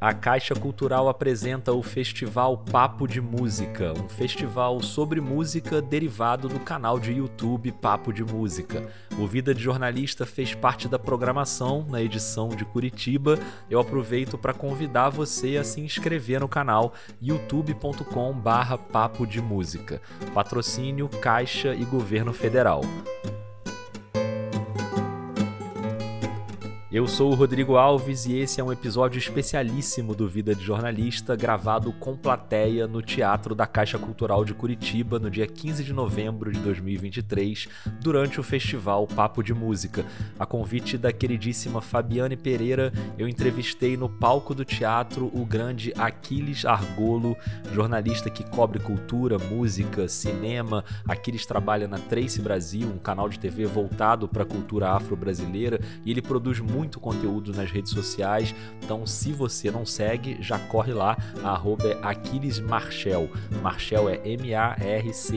a Caixa Cultural apresenta o Festival Papo de Música, um festival sobre música derivado do canal de YouTube Papo de Música. O Vida de Jornalista fez parte da programação na edição de Curitiba. Eu aproveito para convidar você a se inscrever no canal youtube.com/papo de música. Patrocínio Caixa e Governo Federal. Eu sou o Rodrigo Alves e esse é um episódio especialíssimo do Vida de Jornalista, gravado com plateia no Teatro da Caixa Cultural de Curitiba no dia 15 de novembro de 2023, durante o festival Papo de Música. A convite da queridíssima Fabiane Pereira, eu entrevistei no palco do teatro o grande Aquiles Argolo, jornalista que cobre cultura, música, cinema. Aquiles trabalha na Trace Brasil, um canal de TV voltado para a cultura afro-brasileira, e ele produz muito conteúdo nas redes sociais. Então, se você não segue, já corre lá. Arroba é Aquiles Marchel. Marchel é M-A-R-C-H-E-L.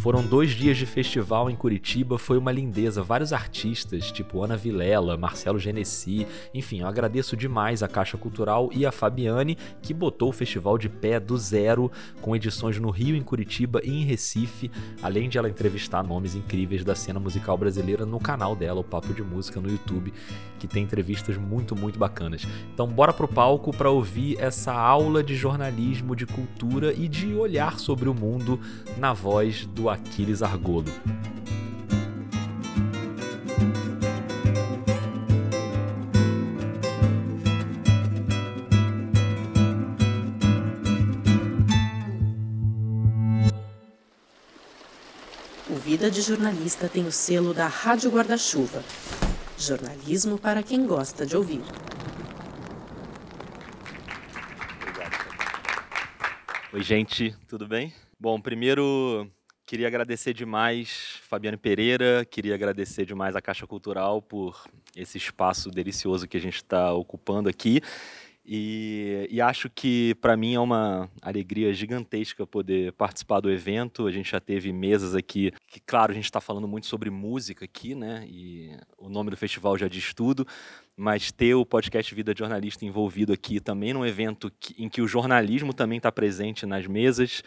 Foram dois dias de festival em Curitiba, foi uma lindeza. Vários artistas, tipo Ana Vilela, Marcelo Genesi, enfim, eu agradeço demais a Caixa Cultural e a Fabiane, que botou o festival de pé do zero, com edições no Rio, em Curitiba e em Recife, além de ela entrevistar nomes incríveis da cena musical brasileira no canal dela, o Papo de Música, no YouTube, que tem entrevistas muito, muito bacanas. Então, bora pro palco para ouvir essa aula de jornalismo, de cultura e de olhar sobre o mundo na voz do Aquiles Argolo. O Vida de Jornalista tem o selo da Rádio Guarda-Chuva. Jornalismo para quem gosta de ouvir. Oi, gente, tudo bem? Bom, primeiro Queria agradecer demais Fabiano Pereira, queria agradecer demais a Caixa Cultural por esse espaço delicioso que a gente está ocupando aqui. E, e, acho que para mim é uma alegria gigantesca poder participar do evento. A gente já teve mesas aqui, que claro, a gente está falando muito sobre música aqui, né? E o nome do festival já diz tudo, mas ter o podcast Vida de Jornalista envolvido aqui também num evento que, em que o jornalismo também está presente nas mesas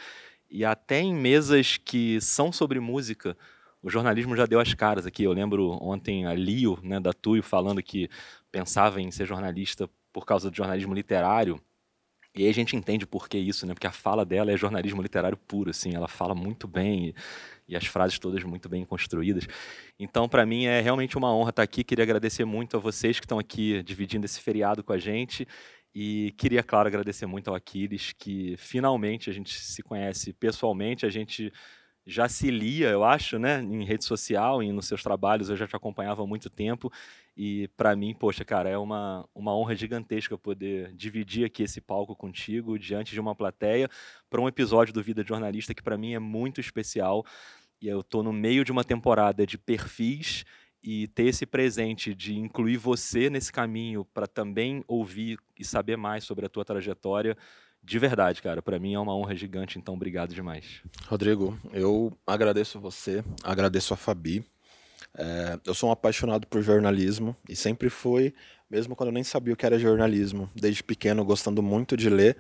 e até em mesas que são sobre música, o jornalismo já deu as caras aqui. Eu lembro ontem a Lio, né, da Tuyo, falando que pensava em ser jornalista por causa do jornalismo literário. E aí a gente entende por que isso, né? Porque a fala dela é jornalismo literário puro, assim. Ela fala muito bem e, e as frases todas muito bem construídas. Então, para mim é realmente uma honra estar aqui. Queria agradecer muito a vocês que estão aqui dividindo esse feriado com a gente e queria, claro, agradecer muito ao Aquiles, que finalmente a gente se conhece pessoalmente, a gente já se lia, eu acho, né, em rede social e nos seus trabalhos, eu já te acompanhava há muito tempo, e para mim, poxa, cara, é uma, uma honra gigantesca poder dividir aqui esse palco contigo, diante de uma plateia, para um episódio do Vida de Jornalista que para mim é muito especial, e eu estou no meio de uma temporada de perfis e ter esse presente de incluir você nesse caminho para também ouvir e saber mais sobre a tua trajetória, de verdade, cara, para mim é uma honra gigante, então obrigado demais. Rodrigo, eu agradeço você, agradeço a Fabi. É, eu sou um apaixonado por jornalismo e sempre fui, mesmo quando eu nem sabia o que era jornalismo, desde pequeno gostando muito de ler,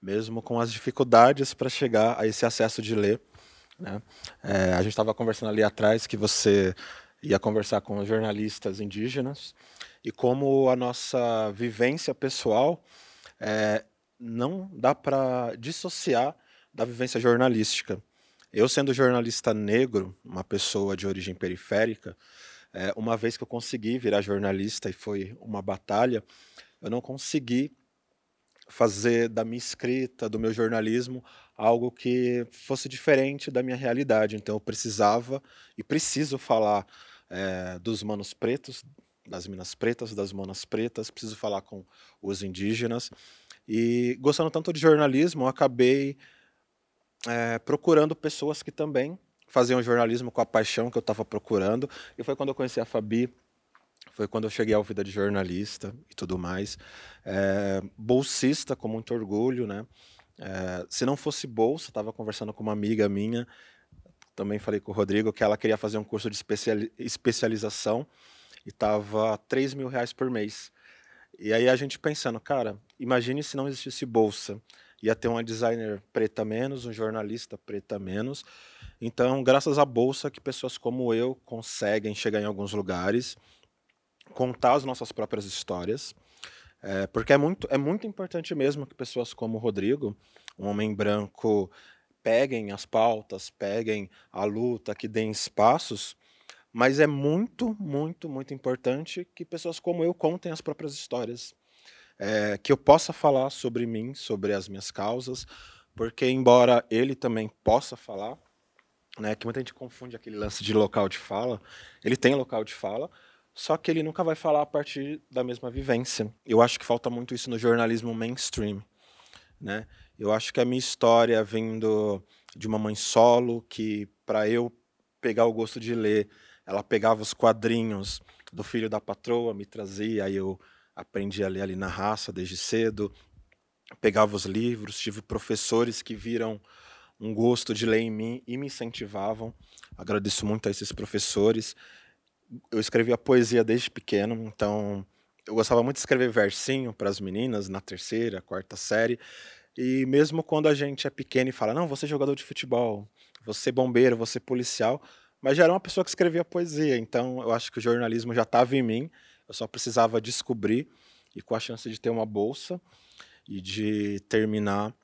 mesmo com as dificuldades para chegar a esse acesso de ler. Né? É, a gente estava conversando ali atrás que você ia conversar com jornalistas indígenas e como a nossa vivência pessoal é, não dá para dissociar da vivência jornalística. Eu, sendo jornalista negro, uma pessoa de origem periférica, é, uma vez que eu consegui virar jornalista e foi uma batalha, eu não consegui fazer da minha escrita, do meu jornalismo, algo que fosse diferente da minha realidade. Então eu precisava e preciso falar é, dos manos pretos, das minas pretas, das manas pretas, preciso falar com os indígenas. E gostando tanto de jornalismo, eu acabei é, procurando pessoas que também faziam jornalismo com a paixão que eu estava procurando. E foi quando eu conheci a Fabi, foi quando eu cheguei ao Vida de Jornalista e tudo mais. É, bolsista, com muito orgulho, né? É, se não fosse bolsa, estava conversando com uma amiga minha, também falei com o Rodrigo que ela queria fazer um curso de especialização e estava 3 mil reais por mês. E aí a gente pensando, cara, imagine se não existisse bolsa. Ia ter uma designer preta menos, um jornalista preta menos. Então, graças à bolsa que pessoas como eu conseguem chegar em alguns lugares, contar as nossas próprias histórias. É, porque é muito, é muito importante mesmo que pessoas como o Rodrigo, um homem branco, peguem as pautas, peguem a luta, que deem espaços, mas é muito, muito, muito importante que pessoas como eu contem as próprias histórias. É, que eu possa falar sobre mim, sobre as minhas causas, porque embora ele também possa falar, né, que muita gente confunde aquele lance de local de fala, ele tem local de fala, só que ele nunca vai falar a partir da mesma vivência. Eu acho que falta muito isso no jornalismo mainstream, né? Eu acho que a minha história vindo de uma mãe solo que para eu pegar o gosto de ler ela pegava os quadrinhos do filho da patroa, me trazia, aí eu aprendi a ler ali na raça desde cedo, pegava os livros, tive professores que viram um gosto de ler em mim e me incentivavam. Agradeço muito a esses professores. Eu escrevia poesia desde pequeno, então eu gostava muito de escrever versinho para as meninas na terceira, quarta série. E mesmo quando a gente é pequeno e fala, não, você é jogador de futebol, você é bombeiro, você é policial, mas já era uma pessoa que escrevia poesia, então eu acho que o jornalismo já estava em mim, eu só precisava descobrir e com a chance de ter uma bolsa e de terminar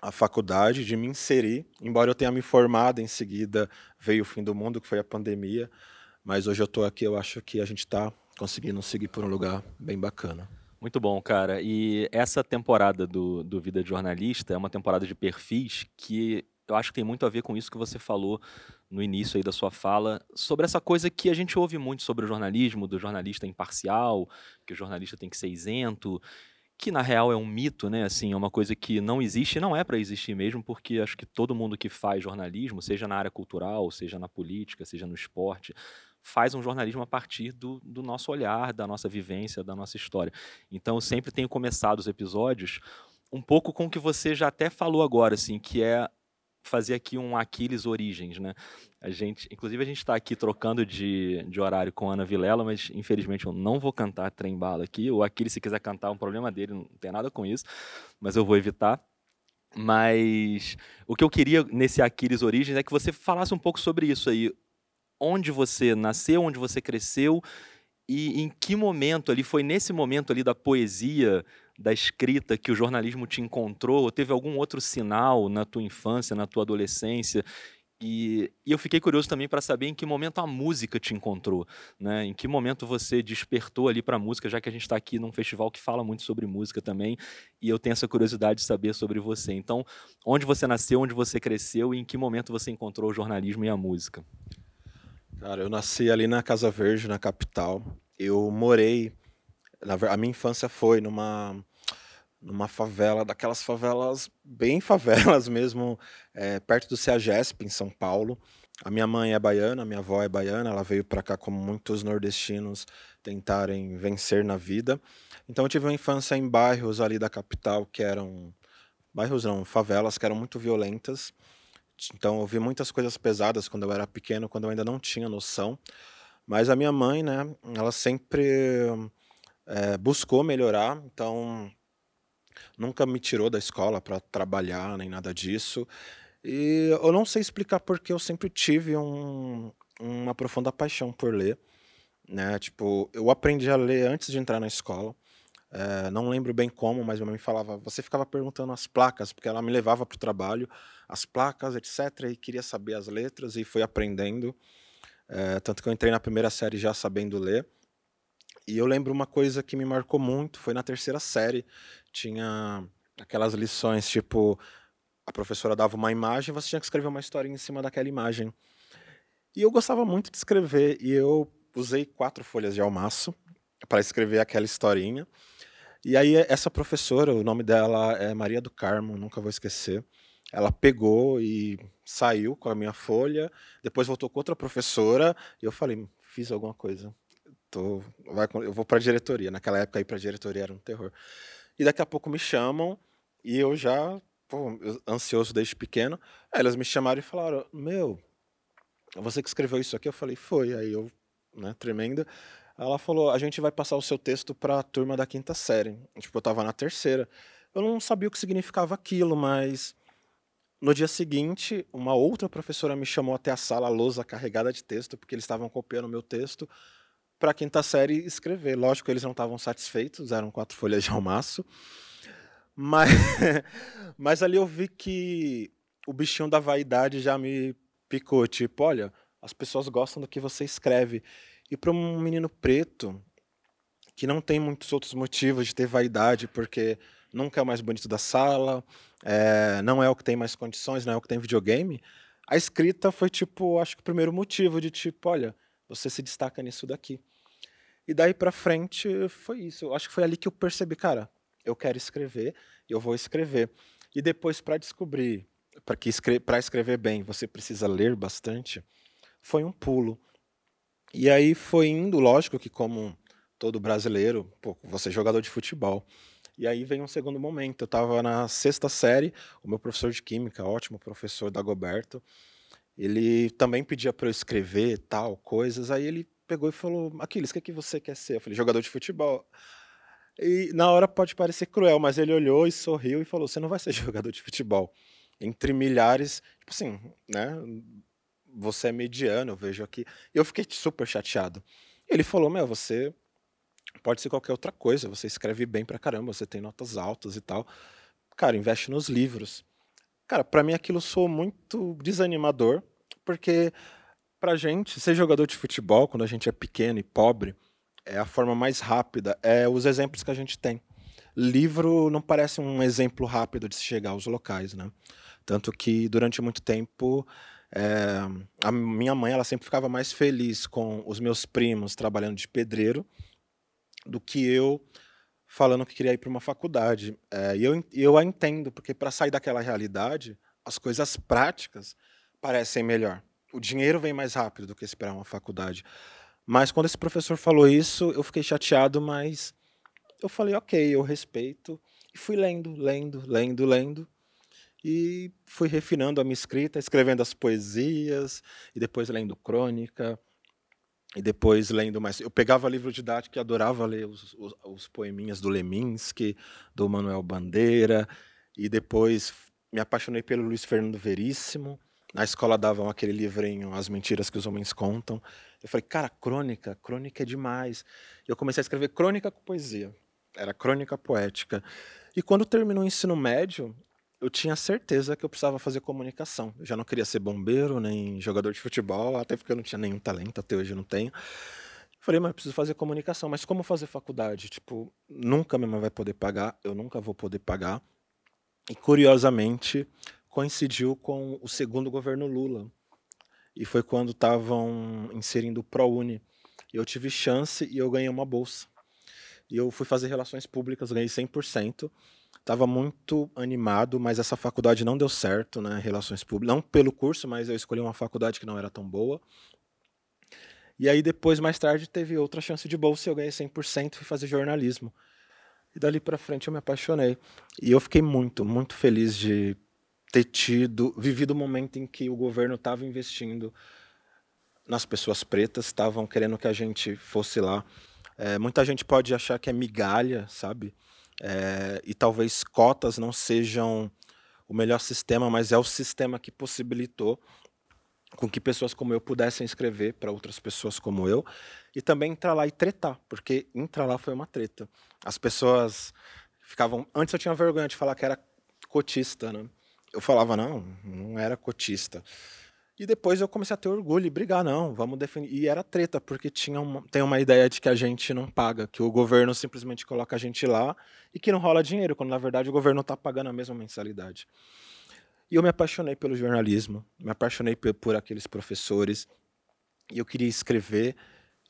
a faculdade, de me inserir, embora eu tenha me formado em seguida, veio o fim do mundo, que foi a pandemia, mas hoje eu estou aqui, eu acho que a gente está conseguindo seguir por um lugar bem bacana. Muito bom, cara. E essa temporada do, do Vida de Jornalista é uma temporada de perfis que eu acho que tem muito a ver com isso que você falou no início aí da sua fala, sobre essa coisa que a gente ouve muito sobre o jornalismo, do jornalista imparcial, que o jornalista tem que ser isento, que na real é um mito, né? Assim, é uma coisa que não existe, não é para existir mesmo, porque acho que todo mundo que faz jornalismo, seja na área cultural, seja na política, seja no esporte, faz um jornalismo a partir do, do nosso olhar, da nossa vivência, da nossa história. Então, eu sempre tenho começado os episódios um pouco com o que você já até falou agora, assim, que é fazer aqui um Aquiles Origens, né? A gente, inclusive a gente está aqui trocando de, de horário com a Ana Vilela, mas infelizmente eu não vou cantar Trem Bala aqui. O Aquiles, se quiser cantar, é um problema dele, não tem nada com isso, mas eu vou evitar. Mas o que eu queria nesse Aquiles Origens é que você falasse um pouco sobre isso aí. Onde você nasceu, onde você cresceu e em que momento ali, foi nesse momento ali da poesia, da escrita que o jornalismo te encontrou? Ou teve algum outro sinal na tua infância, na tua adolescência? E, e eu fiquei curioso também para saber em que momento a música te encontrou, né? Em que momento você despertou ali para a música, já que a gente está aqui num festival que fala muito sobre música também, e eu tenho essa curiosidade de saber sobre você. Então, onde você nasceu, onde você cresceu e em que momento você encontrou o jornalismo e a música? Cara, eu nasci ali na Casa Verde, na capital. Eu morei a minha infância foi numa numa favela, daquelas favelas bem favelas mesmo, é, perto do CEAGESP, em São Paulo. A minha mãe é baiana, a minha avó é baiana, ela veio para cá como muitos nordestinos tentarem vencer na vida. Então eu tive uma infância em bairros ali da capital que eram bairros não, favelas que eram muito violentas. Então eu vi muitas coisas pesadas quando eu era pequeno, quando eu ainda não tinha noção. Mas a minha mãe, né, ela sempre é, buscou melhorar, então nunca me tirou da escola para trabalhar nem nada disso. E eu não sei explicar porque eu sempre tive um, uma profunda paixão por ler, né? Tipo, eu aprendi a ler antes de entrar na escola. É, não lembro bem como, mas minha mãe falava. Você ficava perguntando as placas, porque ela me levava para o trabalho, as placas, etc. E queria saber as letras e fui aprendendo. É, tanto que eu entrei na primeira série já sabendo ler. E eu lembro uma coisa que me marcou muito, foi na terceira série. Tinha aquelas lições, tipo, a professora dava uma imagem, você tinha que escrever uma história em cima daquela imagem. E eu gostava muito de escrever, e eu usei quatro folhas de almaço para escrever aquela historinha. E aí essa professora, o nome dela é Maria do Carmo, nunca vou esquecer. Ela pegou e saiu com a minha folha, depois voltou com outra professora, e eu falei, fiz alguma coisa tô, vai, eu vou para a diretoria. Naquela época, ir para a diretoria era um terror. E daqui a pouco me chamam e eu já, pô, ansioso desde pequeno. Aí elas me chamaram e falaram: Meu, você que escreveu isso aqui? Eu falei, foi. Aí eu, né, tremenda. Ela falou, a gente vai passar o seu texto para a turma da quinta série. Tipo, eu estava na terceira. Eu não sabia o que significava aquilo, mas no dia seguinte, uma outra professora me chamou até a sala, a lousa carregada de texto, porque eles estavam copiando o meu texto para a quinta série escrever. Lógico, eles não estavam satisfeitos, eram quatro folhas de almaço. Mas, mas ali eu vi que o bichinho da vaidade já me picou. Tipo, olha, as pessoas gostam do que você escreve. E para um menino preto, que não tem muitos outros motivos de ter vaidade, porque nunca é o mais bonito da sala, é, não é o que tem mais condições, não é o que tem videogame, a escrita foi, tipo, acho que o primeiro motivo de, tipo, olha, você se destaca nisso daqui. E daí para frente foi isso. Acho que foi ali que eu percebi, cara, eu quero escrever, eu vou escrever. E depois para descobrir, para para escrever bem, você precisa ler bastante, foi um pulo. E aí foi indo, lógico que como todo brasileiro, pô, você é jogador de futebol. E aí vem um segundo momento. Eu estava na sexta série, o meu professor de química, ótimo professor Dagoberto, ele também pedia para eu escrever tal, coisas. Aí ele pegou e falou: Aquiles, o que, é que você quer ser? Eu falei: jogador de futebol. E na hora pode parecer cruel, mas ele olhou e sorriu e falou: Você não vai ser jogador de futebol. Entre milhares, tipo assim, né? Você é mediano, eu vejo aqui. Eu fiquei super chateado. Ele falou: Meu, você pode ser qualquer outra coisa. Você escreve bem pra caramba, você tem notas altas e tal. Cara, investe nos livros. Cara, para mim aquilo soou muito desanimador, porque pra gente, ser jogador de futebol, quando a gente é pequeno e pobre, é a forma mais rápida, é os exemplos que a gente tem. Livro não parece um exemplo rápido de se chegar aos locais, né? Tanto que durante muito tempo é, a minha mãe ela sempre ficava mais feliz com os meus primos trabalhando de pedreiro do que eu falando que queria ir para uma faculdade. É, e eu, eu a entendo, porque para sair daquela realidade, as coisas práticas parecem melhor. O dinheiro vem mais rápido do que esperar uma faculdade. Mas quando esse professor falou isso, eu fiquei chateado, mas eu falei, ok, eu respeito. E fui lendo, lendo, lendo, lendo. E fui refinando a minha escrita, escrevendo as poesias, e depois lendo crônica, e depois lendo mais. Eu pegava livro didático e adorava ler os, os, os poeminhas do Leminski, do Manuel Bandeira, e depois me apaixonei pelo Luiz Fernando Veríssimo. Na escola davam aquele livrinho As Mentiras que os Homens Contam. Eu falei, cara, crônica, crônica é demais. E eu comecei a escrever crônica com poesia. Era crônica poética. E quando terminou o ensino médio, eu tinha certeza que eu precisava fazer comunicação. Eu já não queria ser bombeiro, nem jogador de futebol, até porque eu não tinha nenhum talento, até hoje eu não tenho. Falei, mas eu preciso fazer comunicação. Mas como fazer faculdade? Tipo, nunca minha mãe vai poder pagar, eu nunca vou poder pagar. E curiosamente, coincidiu com o segundo governo Lula e foi quando estavam inserindo o ProUni. Eu tive chance e eu ganhei uma bolsa. E eu fui fazer relações públicas, ganhei 100%. Estava muito animado, mas essa faculdade não deu certo, né? Relações públicas. Não pelo curso, mas eu escolhi uma faculdade que não era tão boa. E aí depois, mais tarde, teve outra chance de bolsa e eu ganhei 100% e fui fazer jornalismo. E dali para frente eu me apaixonei. E eu fiquei muito, muito feliz de ter tido, vivido o momento em que o governo estava investindo nas pessoas pretas, estavam querendo que a gente fosse lá. É, muita gente pode achar que é migalha, sabe? É, e talvez cotas não sejam o melhor sistema, mas é o sistema que possibilitou com que pessoas como eu pudessem escrever para outras pessoas como eu e também entrar lá e tretar, porque entrar lá foi uma treta. As pessoas ficavam. Antes eu tinha vergonha de falar que era cotista, né? eu falava, não, não era cotista. E depois eu comecei a ter orgulho e brigar, não, vamos definir. E era treta, porque tinha uma, tem uma ideia de que a gente não paga, que o governo simplesmente coloca a gente lá e que não rola dinheiro, quando na verdade o governo está pagando a mesma mensalidade. E eu me apaixonei pelo jornalismo, me apaixonei por, por aqueles professores, e eu queria escrever.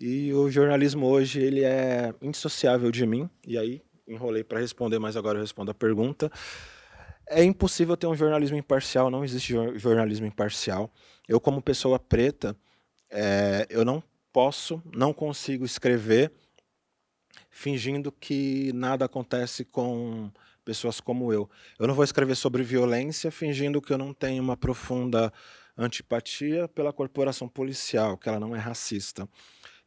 E o jornalismo hoje ele é indissociável de mim. E aí enrolei para responder, mas agora eu respondo a pergunta. É impossível ter um jornalismo imparcial, não existe jornalismo imparcial. Eu, como pessoa preta, é, eu não posso, não consigo escrever fingindo que nada acontece com pessoas como eu. Eu não vou escrever sobre violência fingindo que eu não tenho uma profunda antipatia pela corporação policial, que ela não é racista.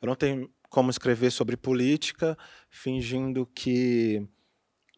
Eu não tenho como escrever sobre política fingindo que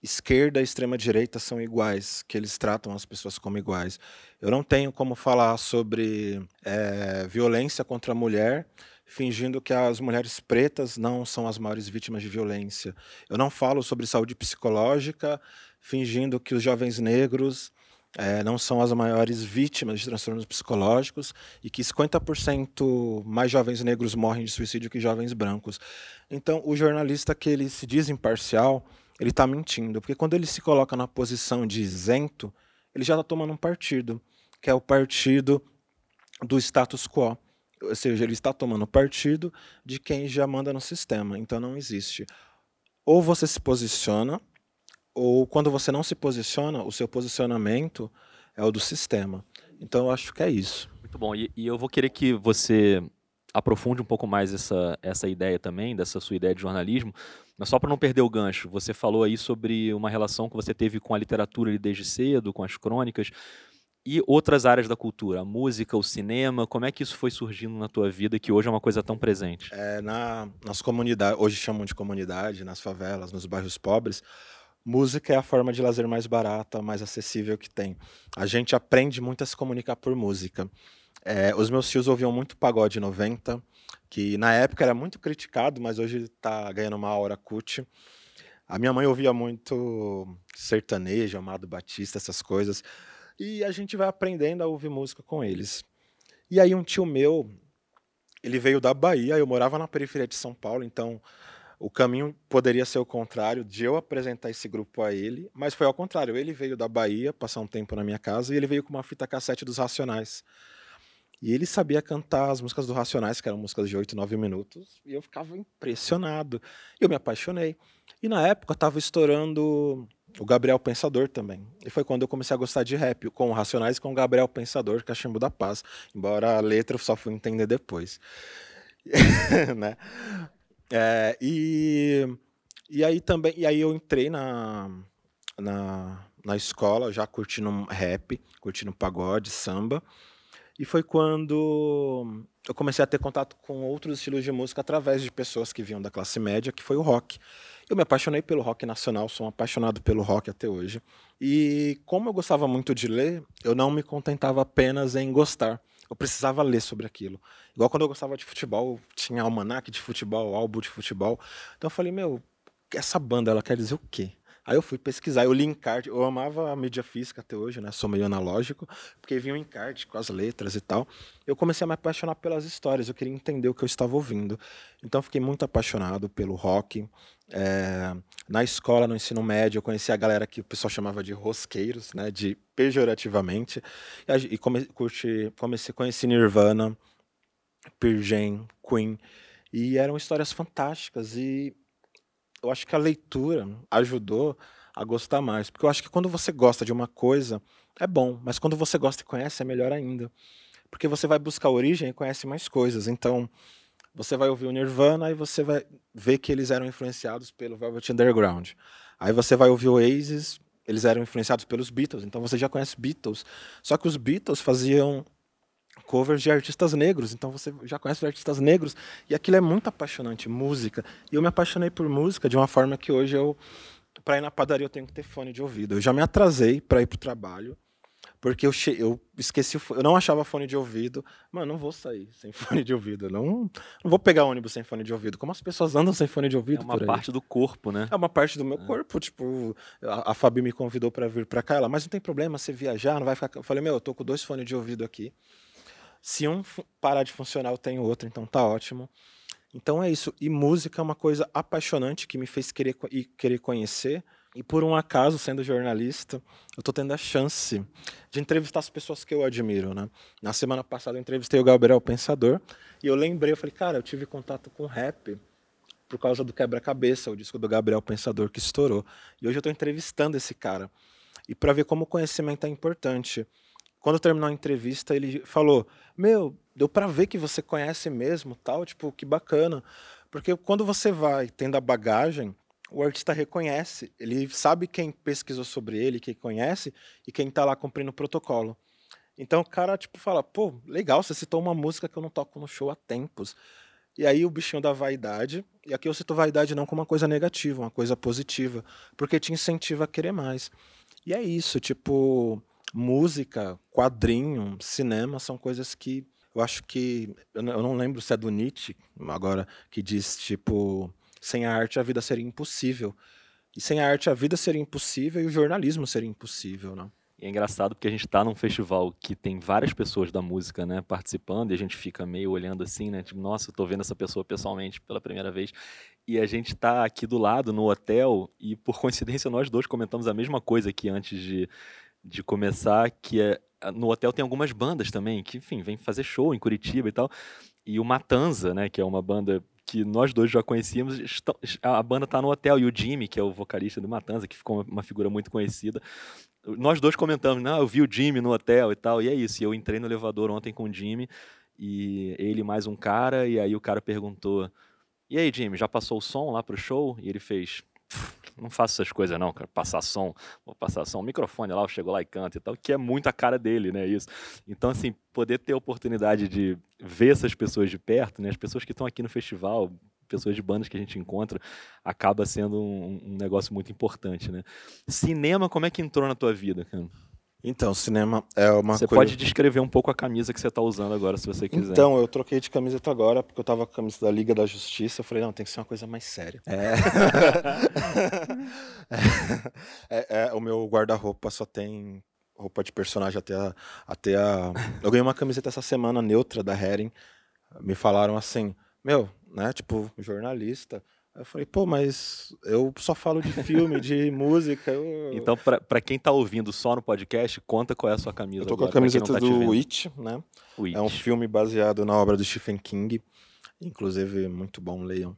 esquerda e extrema direita são iguais, que eles tratam as pessoas como iguais. Eu não tenho como falar sobre é, violência contra a mulher fingindo que as mulheres pretas não são as maiores vítimas de violência. Eu não falo sobre saúde psicológica fingindo que os jovens negros é, não são as maiores vítimas de transtornos psicológicos e que 50% mais jovens negros morrem de suicídio que jovens brancos. Então, o jornalista que ele se diz imparcial, ele está mentindo, porque quando ele se coloca na posição de isento, ele já está tomando um partido, que é o partido do status quo. Ou seja, ele está tomando partido de quem já manda no sistema. Então não existe. Ou você se posiciona, ou quando você não se posiciona, o seu posicionamento é o do sistema. Então eu acho que é isso. Muito bom. E, e eu vou querer que você aprofunde um pouco mais essa, essa ideia também, dessa sua ideia de jornalismo, mas só para não perder o gancho, você falou aí sobre uma relação que você teve com a literatura desde cedo, com as crônicas, e outras áreas da cultura, a música, o cinema, como é que isso foi surgindo na tua vida que hoje é uma coisa tão presente? É, na, nas comunidades, hoje chamam de comunidade, nas favelas, nos bairros pobres, música é a forma de lazer mais barata, mais acessível que tem. A gente aprende muito a se comunicar por música. É, os meus tios ouviam muito pagode 90, que na época era muito criticado, mas hoje está ganhando uma hora cut. A minha mãe ouvia muito sertanejo, Amado Batista, essas coisas. E a gente vai aprendendo a ouvir música com eles. E aí um tio meu, ele veio da Bahia, eu morava na periferia de São Paulo, então o caminho poderia ser o contrário, de eu apresentar esse grupo a ele, mas foi ao contrário. Ele veio da Bahia, passar um tempo na minha casa, e ele veio com uma fita cassete dos Racionais. E ele sabia cantar as músicas do Racionais, que eram músicas de 8, 9 minutos, e eu ficava impressionado. Eu me apaixonei. E na época estava estourando o Gabriel Pensador também. E foi quando eu comecei a gostar de rap, com o Racionais e com o Gabriel Pensador, Cachimbo da Paz. Embora a letra eu só fui entender depois. né? É, e, e aí também, e aí eu entrei na, na, na escola já curtindo rap, curtindo pagode, samba. E foi quando eu comecei a ter contato com outros estilos de música através de pessoas que vinham da classe média, que foi o rock. Eu me apaixonei pelo rock nacional, sou um apaixonado pelo rock até hoje. E como eu gostava muito de ler, eu não me contentava apenas em gostar. Eu precisava ler sobre aquilo. Igual quando eu gostava de futebol, tinha almanac de futebol, álbum de futebol. Então eu falei, meu, essa banda ela quer dizer o quê? Aí eu fui pesquisar, eu li encarte, eu amava a mídia física até hoje, né? Sou meio analógico, porque vinha um encarte com as letras e tal. Eu comecei a me apaixonar pelas histórias, eu queria entender o que eu estava ouvindo. Então fiquei muito apaixonado pelo rock. É, na escola, no ensino médio, eu conheci a galera que o pessoal chamava de rosqueiros, né? De pejorativamente. E, come, curti, comecei Nirvana, Pearl Jam, Queen. E eram histórias fantásticas. E eu acho que a leitura ajudou a gostar mais. Porque eu acho que quando você gosta de uma coisa, é bom, mas quando você gosta e conhece, é melhor ainda. Porque você vai buscar a origem e conhece mais coisas. Então, você vai ouvir o Nirvana e você vai ver que eles eram influenciados pelo Velvet Underground. Aí você vai ouvir o Oasis, eles eram influenciados pelos Beatles, então você já conhece Beatles. Só que os Beatles faziam covers de artistas negros, então você já conhece os artistas negros, e aquilo é muito apaixonante, música. E eu me apaixonei por música de uma forma que hoje eu, para ir na padaria, eu tenho que ter fone de ouvido. Eu já me atrasei para ir para o trabalho, porque eu, eu esqueci, eu não achava fone de ouvido. Mano, não vou sair sem fone de ouvido. Não, não vou pegar ônibus sem fone de ouvido. Como as pessoas andam sem fone de ouvido? É uma parte do corpo, né? É uma parte do meu é. corpo. Tipo, a, a Fabi me convidou para vir para cá. Ela, mas não tem problema você viajar, não vai ficar. Eu falei, meu, eu tô com dois fones de ouvido aqui. Se um parar de funcionar, eu tenho outro, então tá ótimo. Então é isso. E música é uma coisa apaixonante que me fez querer, querer conhecer. E por um acaso, sendo jornalista, eu estou tendo a chance de entrevistar as pessoas que eu admiro, né? Na semana passada eu entrevistei o Gabriel Pensador e eu lembrei, eu falei, cara, eu tive contato com rap por causa do Quebra-Cabeça, o disco do Gabriel Pensador que estourou. E hoje eu estou entrevistando esse cara. E para ver como o conhecimento é importante quando terminou a entrevista, ele falou: Meu, deu para ver que você conhece mesmo, tal, tipo, que bacana. Porque quando você vai tendo a bagagem, o artista reconhece, ele sabe quem pesquisou sobre ele, quem conhece e quem está lá cumprindo o protocolo. Então o cara, tipo, fala, pô, legal, você citou uma música que eu não toco no show há tempos. E aí o bichinho da vaidade, e aqui eu cito vaidade não como uma coisa negativa, uma coisa positiva, porque te incentiva a querer mais. E é isso, tipo, música, quadrinho, cinema são coisas que eu acho que eu não lembro se é do Nietzsche agora que diz tipo, sem a arte a vida seria impossível. E sem a arte a vida seria impossível e o jornalismo seria impossível, não? E é engraçado porque a gente está num festival que tem várias pessoas da música, né, participando, e a gente fica meio olhando assim, né, tipo, nossa, eu tô vendo essa pessoa pessoalmente pela primeira vez. E a gente está aqui do lado, no hotel, e por coincidência nós dois comentamos a mesma coisa aqui antes de, de começar, que é no hotel tem algumas bandas também, que, enfim, vem fazer show em Curitiba e tal. E o Matanza, né, que é uma banda que nós dois já conhecíamos, a banda tá no hotel. E o Jimmy, que é o vocalista do Matanza, que ficou uma figura muito conhecida, nós dois comentamos, não, eu vi o Jimmy no hotel e tal, e é isso. E eu entrei no elevador ontem com o Jimmy, e ele mais um cara, e aí o cara perguntou, e aí, Jimmy, já passou o som lá pro show? E ele fez, não faço essas coisas não, cara, passar som, vou passar som, microfone lá, eu chego lá e canto e tal, que é muito a cara dele, né, isso. Então, assim, poder ter a oportunidade de ver essas pessoas de perto, né, as pessoas que estão aqui no festival, pessoas de bandas que a gente encontra, acaba sendo um, um negócio muito importante, né. Cinema, como é que entrou na tua vida, cara? Então, cinema é uma Você coisa... pode descrever um pouco a camisa que você está usando agora, se você quiser. Então, eu troquei de camiseta agora, porque eu tava com a camisa da Liga da Justiça. Eu falei, não, tem que ser uma coisa mais séria. É. é, é o meu guarda-roupa só tem roupa de personagem até a, até a. Eu ganhei uma camiseta essa semana neutra da Hering. Me falaram assim, meu, né, tipo, jornalista eu falei, pô, mas eu só falo de filme, de música. Eu... Então, para quem tá ouvindo só no podcast, conta qual é a sua camisa. Eu tô com a camiseta tá do It, né? It. É um filme baseado na obra do Stephen King. Inclusive, muito bom, leiam.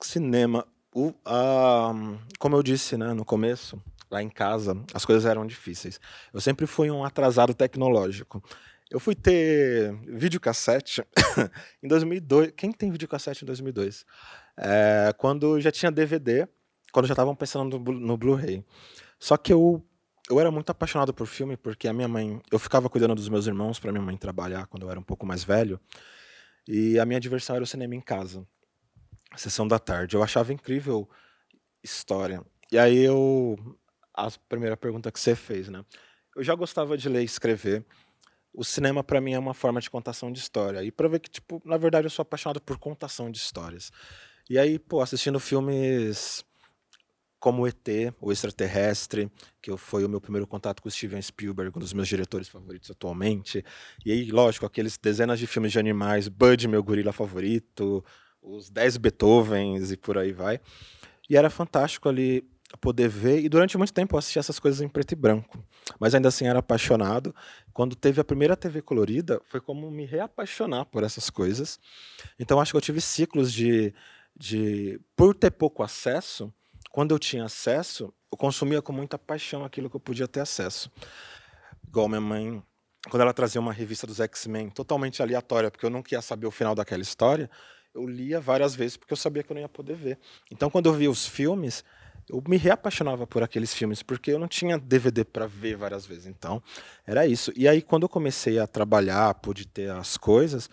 Cinema. O, a, como eu disse né, no começo, lá em casa, as coisas eram difíceis. Eu sempre fui um atrasado tecnológico. Eu fui ter videocassete em 2002. Quem tem videocassete em 2002? É, quando já tinha DVD, quando já estavam pensando no, no Blu-ray. Só que eu eu era muito apaixonado por filme porque a minha mãe, eu ficava cuidando dos meus irmãos para minha mãe trabalhar quando eu era um pouco mais velho. E a minha diversão era o cinema em casa. Sessão da tarde. Eu achava incrível história. E aí eu a primeira pergunta que você fez, né? Eu já gostava de ler e escrever o cinema para mim é uma forma de contação de história. E para ver que tipo, na verdade eu sou apaixonado por contação de histórias. E aí, pô, assistindo filmes como ET, o extraterrestre, que foi o meu primeiro contato com Steven Spielberg, um dos meus diretores favoritos atualmente. E aí, lógico, aqueles dezenas de filmes de animais, Bud, meu gorila favorito, os 10 Beethovens e por aí vai. E era fantástico ali poder ver, e durante muito tempo eu assisti essas coisas em preto e branco, mas ainda assim era apaixonado. Quando teve a primeira TV colorida, foi como me reapaixonar por essas coisas. Então acho que eu tive ciclos de, de por ter pouco acesso, quando eu tinha acesso, eu consumia com muita paixão aquilo que eu podia ter acesso. Igual minha mãe, quando ela trazia uma revista dos X-Men totalmente aleatória, porque eu não queria saber o final daquela história, eu lia várias vezes porque eu sabia que eu não ia poder ver. Então quando eu via os filmes, eu me reapaixonava por aqueles filmes, porque eu não tinha DVD para ver várias vezes. Então, era isso. E aí, quando eu comecei a trabalhar, pude ter as coisas.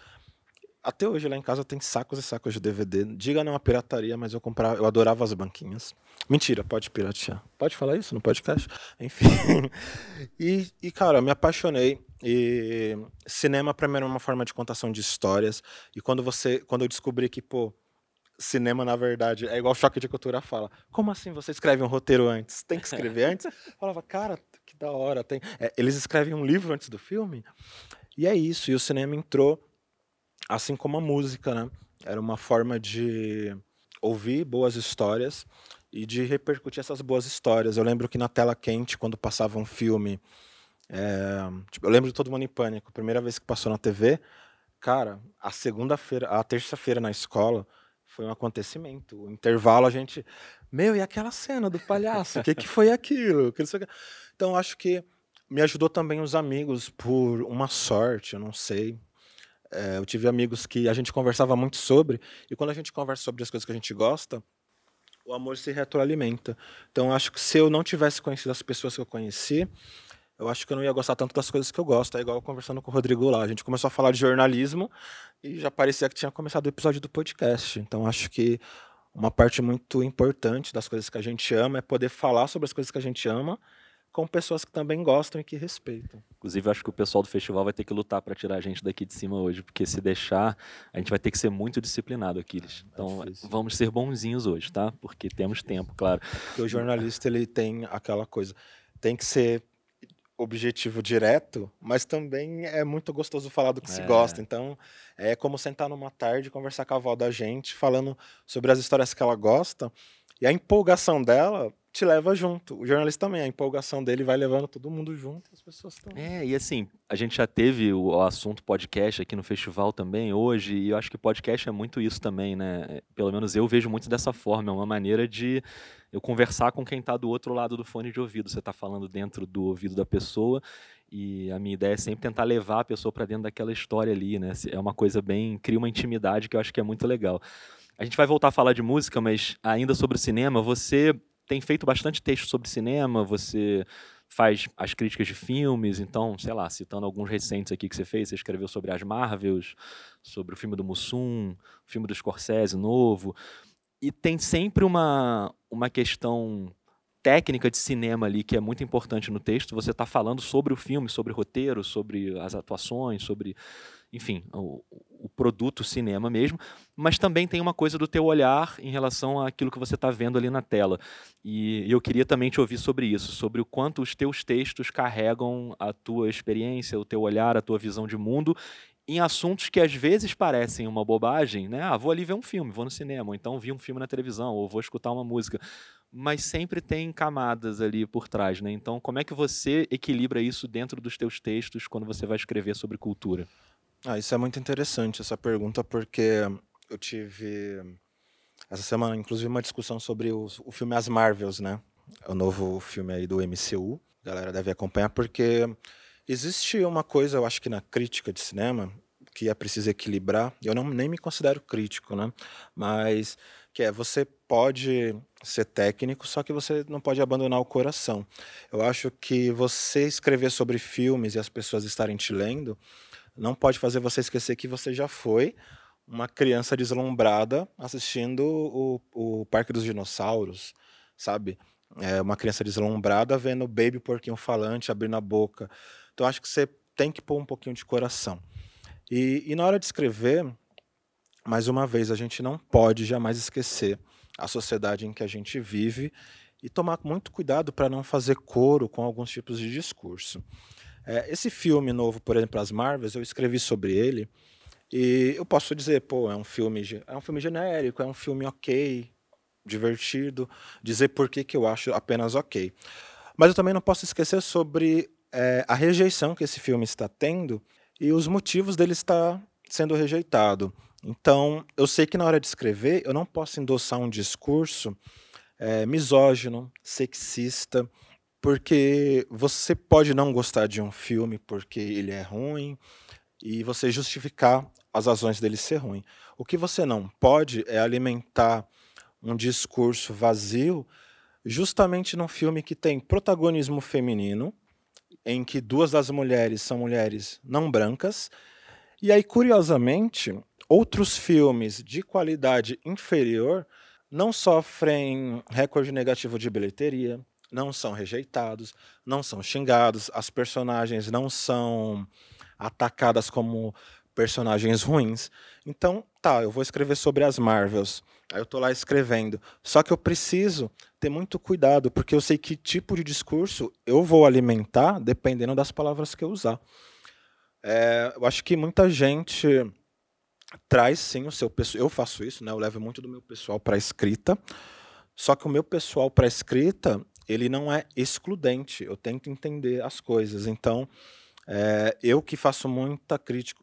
Até hoje lá em casa tem sacos e sacos de DVD. Diga não a pirataria, mas eu comprava, eu adorava as banquinhas. Mentira, pode piratear. Pode falar isso no podcast? Enfim. E, e cara, me apaixonei. E cinema para mim era uma forma de contação de histórias. E quando você, quando eu descobri que, pô, cinema, na verdade, é igual choque de cultura fala. Como assim você escreve um roteiro antes? Tem que escrever antes? Eu falava, cara, que da hora. Tem... É, eles escrevem um livro antes do filme? E é isso. E o cinema entrou, assim como a música, né? Era uma forma de ouvir boas histórias e de repercutir essas boas histórias. Eu lembro que na tela quente, quando passava um filme. É... Tipo, eu lembro de Todo Mundo em Pânico. Primeira vez que passou na TV, cara, a segunda-feira, a terça-feira na escola foi um acontecimento. O intervalo a gente, meu, e aquela cena do palhaço? O que, que foi aquilo? Então acho que me ajudou também os amigos por uma sorte, eu não sei. É, eu tive amigos que a gente conversava muito sobre, e quando a gente conversa sobre as coisas que a gente gosta, o amor se retroalimenta. Então acho que se eu não tivesse conhecido as pessoas que eu conheci, eu acho que eu não ia gostar tanto das coisas que eu gosto. É igual conversando com o Rodrigo lá. A gente começou a falar de jornalismo e já parecia que tinha começado o episódio do podcast. Então acho que uma parte muito importante das coisas que a gente ama é poder falar sobre as coisas que a gente ama com pessoas que também gostam e que respeitam. Inclusive, acho que o pessoal do festival vai ter que lutar para tirar a gente daqui de cima hoje, porque se deixar, a gente vai ter que ser muito disciplinado, Aquiles. É então, é vamos ser bonzinhos hoje, tá? Porque temos tempo, claro. Porque o jornalista, ele tem aquela coisa, tem que ser objetivo direto, mas também é muito gostoso falar do que é. se gosta. Então, é como sentar numa tarde e conversar com a avó da gente, falando sobre as histórias que ela gosta. E a empolgação dela te leva junto. O jornalista também, a empolgação dele vai levando todo mundo junto, as pessoas também. É, e assim, a gente já teve o assunto podcast aqui no festival também hoje, e eu acho que podcast é muito isso também, né? Pelo menos eu vejo muito dessa forma, é uma maneira de eu conversar com quem está do outro lado do fone de ouvido. Você está falando dentro do ouvido da pessoa e a minha ideia é sempre tentar levar a pessoa para dentro daquela história ali, né? É uma coisa bem cria uma intimidade que eu acho que é muito legal. A gente vai voltar a falar de música, mas ainda sobre o cinema, você tem feito bastante texto sobre cinema, você faz as críticas de filmes, então, sei lá, citando alguns recentes aqui que você fez, você escreveu sobre as Marvels, sobre o filme do Mussum, o filme do Scorsese novo e tem sempre uma, uma questão técnica de cinema ali que é muito importante no texto. Você está falando sobre o filme, sobre o roteiro, sobre as atuações, sobre, enfim, o, o produto cinema mesmo. Mas também tem uma coisa do teu olhar em relação àquilo que você está vendo ali na tela. E, eu queria também te ouvir sobre isso, sobre o quanto os teus textos carregam a tua experiência, o teu olhar, a tua visão de mundo em assuntos que às vezes parecem uma bobagem, né? Ah, vou ali ver um filme, vou no cinema, ou então vi um filme na televisão, ou vou escutar uma música. Mas sempre tem camadas ali por trás, né? Então, como é que você equilibra isso dentro dos teus textos quando você vai escrever sobre cultura? Ah, isso é muito interessante essa pergunta, porque eu tive essa semana, inclusive, uma discussão sobre o, o filme As Marvels, né? O novo filme aí do MCU. A galera deve acompanhar, porque Existe uma coisa, eu acho que na crítica de cinema, que é preciso equilibrar. Eu não nem me considero crítico, né? Mas que é você pode ser técnico, só que você não pode abandonar o coração. Eu acho que você escrever sobre filmes e as pessoas estarem te lendo não pode fazer você esquecer que você já foi uma criança deslumbrada assistindo o, o Parque dos Dinossauros, sabe? É uma criança deslumbrada vendo o Baby Porquinho Falante abrindo a boca. Então acho que você tem que pôr um pouquinho de coração. E, e na hora de escrever, mais uma vez, a gente não pode jamais esquecer a sociedade em que a gente vive e tomar muito cuidado para não fazer coro com alguns tipos de discurso. É, esse filme novo, por exemplo, as Marvels, eu escrevi sobre ele e eu posso dizer, pô, é um filme, é um filme genérico, é um filme ok, divertido, dizer por que, que eu acho apenas ok. Mas eu também não posso esquecer sobre é, a rejeição que esse filme está tendo e os motivos dele estar sendo rejeitado. Então, eu sei que na hora de escrever, eu não posso endossar um discurso é, misógino, sexista, porque você pode não gostar de um filme porque ele é ruim e você justificar as razões dele ser ruim. O que você não pode é alimentar um discurso vazio justamente num filme que tem protagonismo feminino, em que duas das mulheres são mulheres não brancas. E aí, curiosamente, outros filmes de qualidade inferior não sofrem recorde negativo de bilheteria, não são rejeitados, não são xingados, as personagens não são atacadas como personagens ruins. Então, tá, eu vou escrever sobre as Marvels. Aí eu tô lá escrevendo. Só que eu preciso ter muito cuidado, porque eu sei que tipo de discurso eu vou alimentar dependendo das palavras que eu usar. É, eu acho que muita gente traz sim o seu pessoal. Eu faço isso, né? Eu levo muito do meu pessoal para escrita. Só que o meu pessoal para escrita, ele não é excludente. Eu tento entender as coisas. Então, é, eu que faço muita crítica,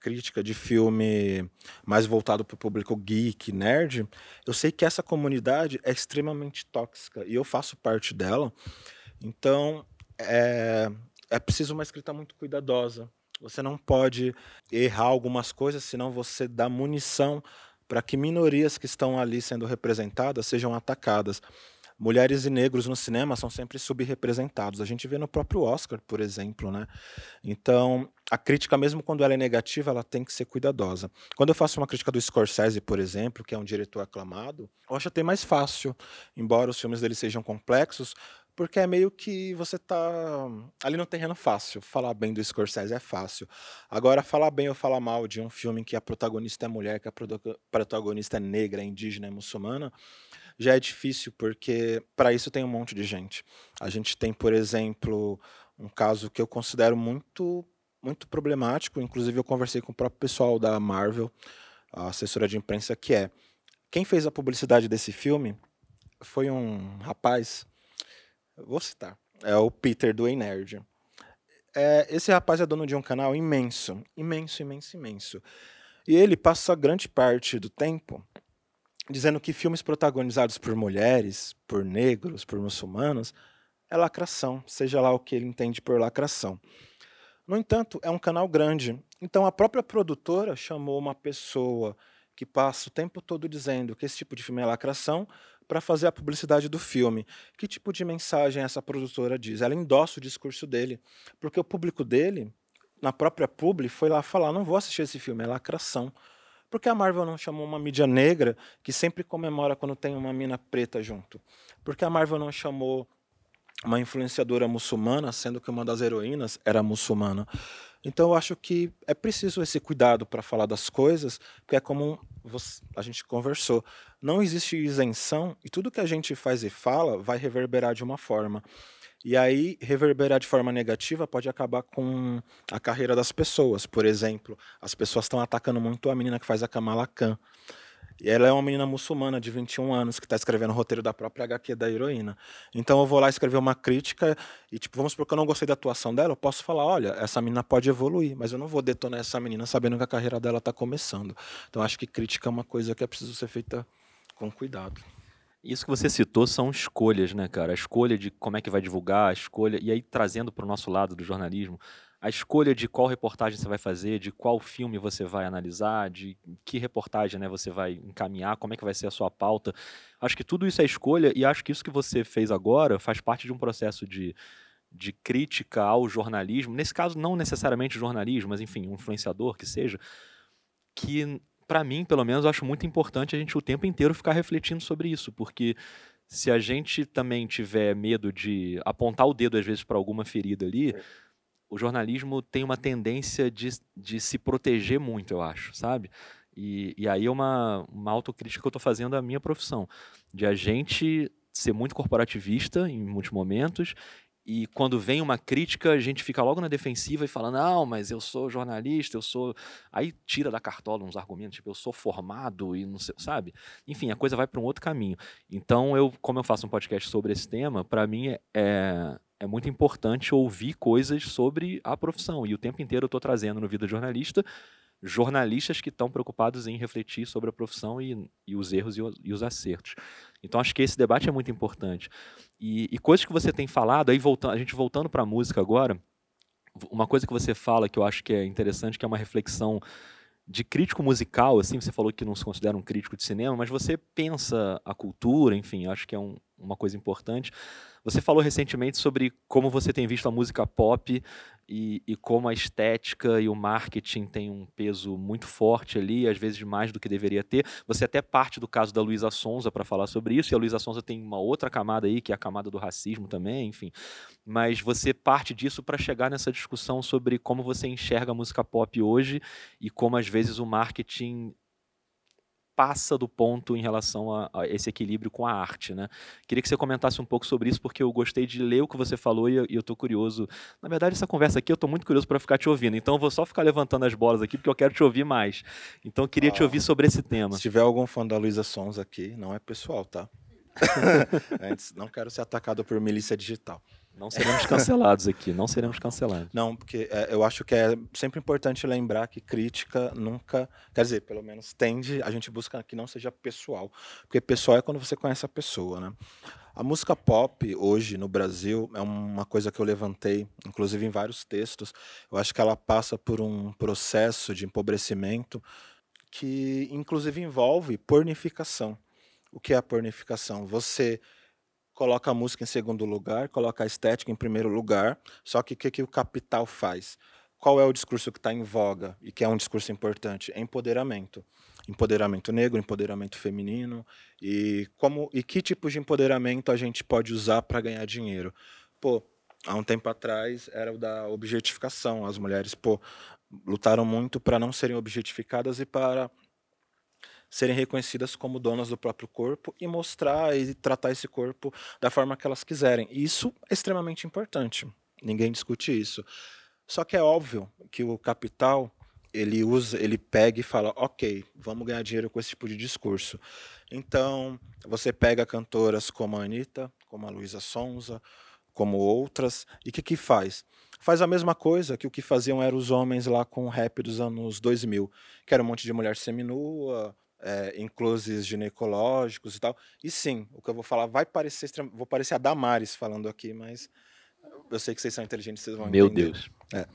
crítica de filme mais voltado para o público geek, nerd, eu sei que essa comunidade é extremamente tóxica e eu faço parte dela. Então, é, é preciso uma escrita muito cuidadosa. Você não pode errar algumas coisas, senão você dá munição para que minorias que estão ali sendo representadas sejam atacadas. Mulheres e negros no cinema são sempre subrepresentados. A gente vê no próprio Oscar, por exemplo, né? Então, a crítica, mesmo quando ela é negativa, ela tem que ser cuidadosa. Quando eu faço uma crítica do Scorsese, por exemplo, que é um diretor aclamado, eu acho até mais fácil, embora os filmes dele sejam complexos, porque é meio que você tá ali no terreno fácil. Falar bem do Scorsese é fácil. Agora, falar bem ou falar mal de um filme que a protagonista é mulher, que a protagonista é negra, indígena, é muçulmana, já é difícil, porque para isso tem um monte de gente. A gente tem, por exemplo, um caso que eu considero muito, muito problemático. Inclusive, eu conversei com o próprio pessoal da Marvel, a assessora de imprensa, que é quem fez a publicidade desse filme foi um rapaz Vou citar. É o Peter do Nerd. É, esse rapaz é dono de um canal imenso, imenso, imenso, imenso. E ele passa grande parte do tempo dizendo que filmes protagonizados por mulheres, por negros, por muçulmanos, é lacração, seja lá o que ele entende por lacração. No entanto, é um canal grande. Então a própria produtora chamou uma pessoa que passa o tempo todo dizendo que esse tipo de filme é lacração para fazer a publicidade do filme. Que tipo de mensagem essa produtora diz? Ela endossa o discurso dele, porque o público dele, na própria publi, foi lá falar: não vou assistir esse filme, é lacração. Por que a Marvel não chamou uma mídia negra que sempre comemora quando tem uma mina preta junto? Por que a Marvel não chamou uma influenciadora muçulmana, sendo que uma das heroínas era muçulmana? Então eu acho que é preciso esse cuidado para falar das coisas, porque é como a gente conversou. Não existe isenção e tudo que a gente faz e fala vai reverberar de uma forma. E aí, reverberar de forma negativa pode acabar com a carreira das pessoas. Por exemplo, as pessoas estão atacando muito a menina que faz a Kamala Khan. E ela é uma menina muçulmana de 21 anos que está escrevendo o roteiro da própria HQ da heroína. Então eu vou lá escrever uma crítica e, tipo, vamos supor que eu não gostei da atuação dela, eu posso falar: olha, essa menina pode evoluir, mas eu não vou detonar essa menina sabendo que a carreira dela está começando. Então acho que crítica é uma coisa que é preciso ser feita com cuidado. Isso que você citou são escolhas, né, cara? A escolha de como é que vai divulgar, a escolha. E aí, trazendo para o nosso lado do jornalismo, a escolha de qual reportagem você vai fazer, de qual filme você vai analisar, de que reportagem né, você vai encaminhar, como é que vai ser a sua pauta. Acho que tudo isso é escolha e acho que isso que você fez agora faz parte de um processo de, de crítica ao jornalismo. Nesse caso, não necessariamente jornalismo, mas enfim, um influenciador que seja, que para mim, pelo menos, acho muito importante a gente o tempo inteiro ficar refletindo sobre isso, porque se a gente também tiver medo de apontar o dedo às vezes para alguma ferida ali, o jornalismo tem uma tendência de, de se proteger muito, eu acho, sabe? E, e aí é uma, uma autocrítica que eu estou fazendo à minha profissão, de a gente ser muito corporativista em muitos momentos e quando vem uma crítica, a gente fica logo na defensiva e fala: não, mas eu sou jornalista, eu sou. Aí tira da cartola uns argumentos, tipo, eu sou formado e não sei, sabe? Enfim, a coisa vai para um outro caminho. Então, eu, como eu faço um podcast sobre esse tema, para mim é, é muito importante ouvir coisas sobre a profissão. E o tempo inteiro eu estou trazendo no Vida Jornalista jornalistas que estão preocupados em refletir sobre a profissão e, e os erros e, e, os acertos. Então acho que esse debate é muito importante. E, e coisas que você tem falado, aí voltando, a gente voltando para a música agora, uma coisa que você fala que eu acho que é interessante, que é uma reflexão de crítico musical, assim, você falou que não se considera um crítico de cinema, mas você pensa a cultura, enfim, acho que é um, uma coisa importante. Você falou recentemente sobre como você tem visto a música pop e, e, como a estética e o marketing tem um peso muito forte ali, às vezes mais do que deveria ter. Você até parte do caso da Luísa Sonza para falar sobre isso, e a Luísa Sonza tem uma outra camada aí, que é a camada do racismo também, enfim. Mas você parte disso para chegar nessa discussão sobre como você enxerga a música pop hoje e como às vezes o marketing passa do ponto em relação a, a, esse equilíbrio com a arte, né? Queria que você comentasse um pouco sobre isso, porque eu gostei de ler o que você falou e, e eu estou curioso. Na verdade, essa conversa aqui eu estou muito curioso para ficar te ouvindo, então eu vou só ficar levantando as bolas aqui, porque eu quero te ouvir mais. Então eu queria ah, te ouvir sobre esse tema. Se tiver algum fã da Luísa Sons aqui, não é pessoal, tá? Antes, não quero ser atacado por milícia digital. Não seremos cancelados aqui, não seremos cancelados. Não, porque é, eu acho que é sempre importante lembrar que crítica nunca, quer dizer, pelo menos tende, a gente busca que não seja pessoal, porque pessoal é quando você conhece a pessoa, né? A música pop hoje no Brasil é uma coisa que eu levantei, inclusive em vários textos. Eu acho que ela passa por um processo de empobrecimento que inclusive envolve pornificação. O que é a pornificação? Você coloca a música em segundo lugar, coloca a estética em primeiro lugar. Só que o que, que o capital faz? Qual é o discurso que está em voga e que é um discurso importante? Empoderamento. Empoderamento negro, empoderamento feminino e como e que tipo de empoderamento a gente pode usar para ganhar dinheiro? Pô, há um tempo atrás era o da objetificação. As mulheres, pô, lutaram muito para não serem objetificadas e para serem reconhecidas como donas do próprio corpo e mostrar e tratar esse corpo da forma que elas quiserem. Isso é extremamente importante. Ninguém discute isso. Só que é óbvio que o capital ele usa, ele pega e fala, ok, vamos ganhar dinheiro com esse tipo de discurso. Então, você pega cantoras como a Anitta, como a Luísa Sonza, como outras, e o que, que faz? Faz a mesma coisa que o que faziam eram os homens lá com o rap dos anos 2000, que era um monte de mulher seminua, é, em closes ginecológicos e tal. E sim, o que eu vou falar vai parecer, vou parecer a Damares falando aqui, mas eu sei que vocês são inteligentes, vocês vão Meu entender. Meu Deus. É.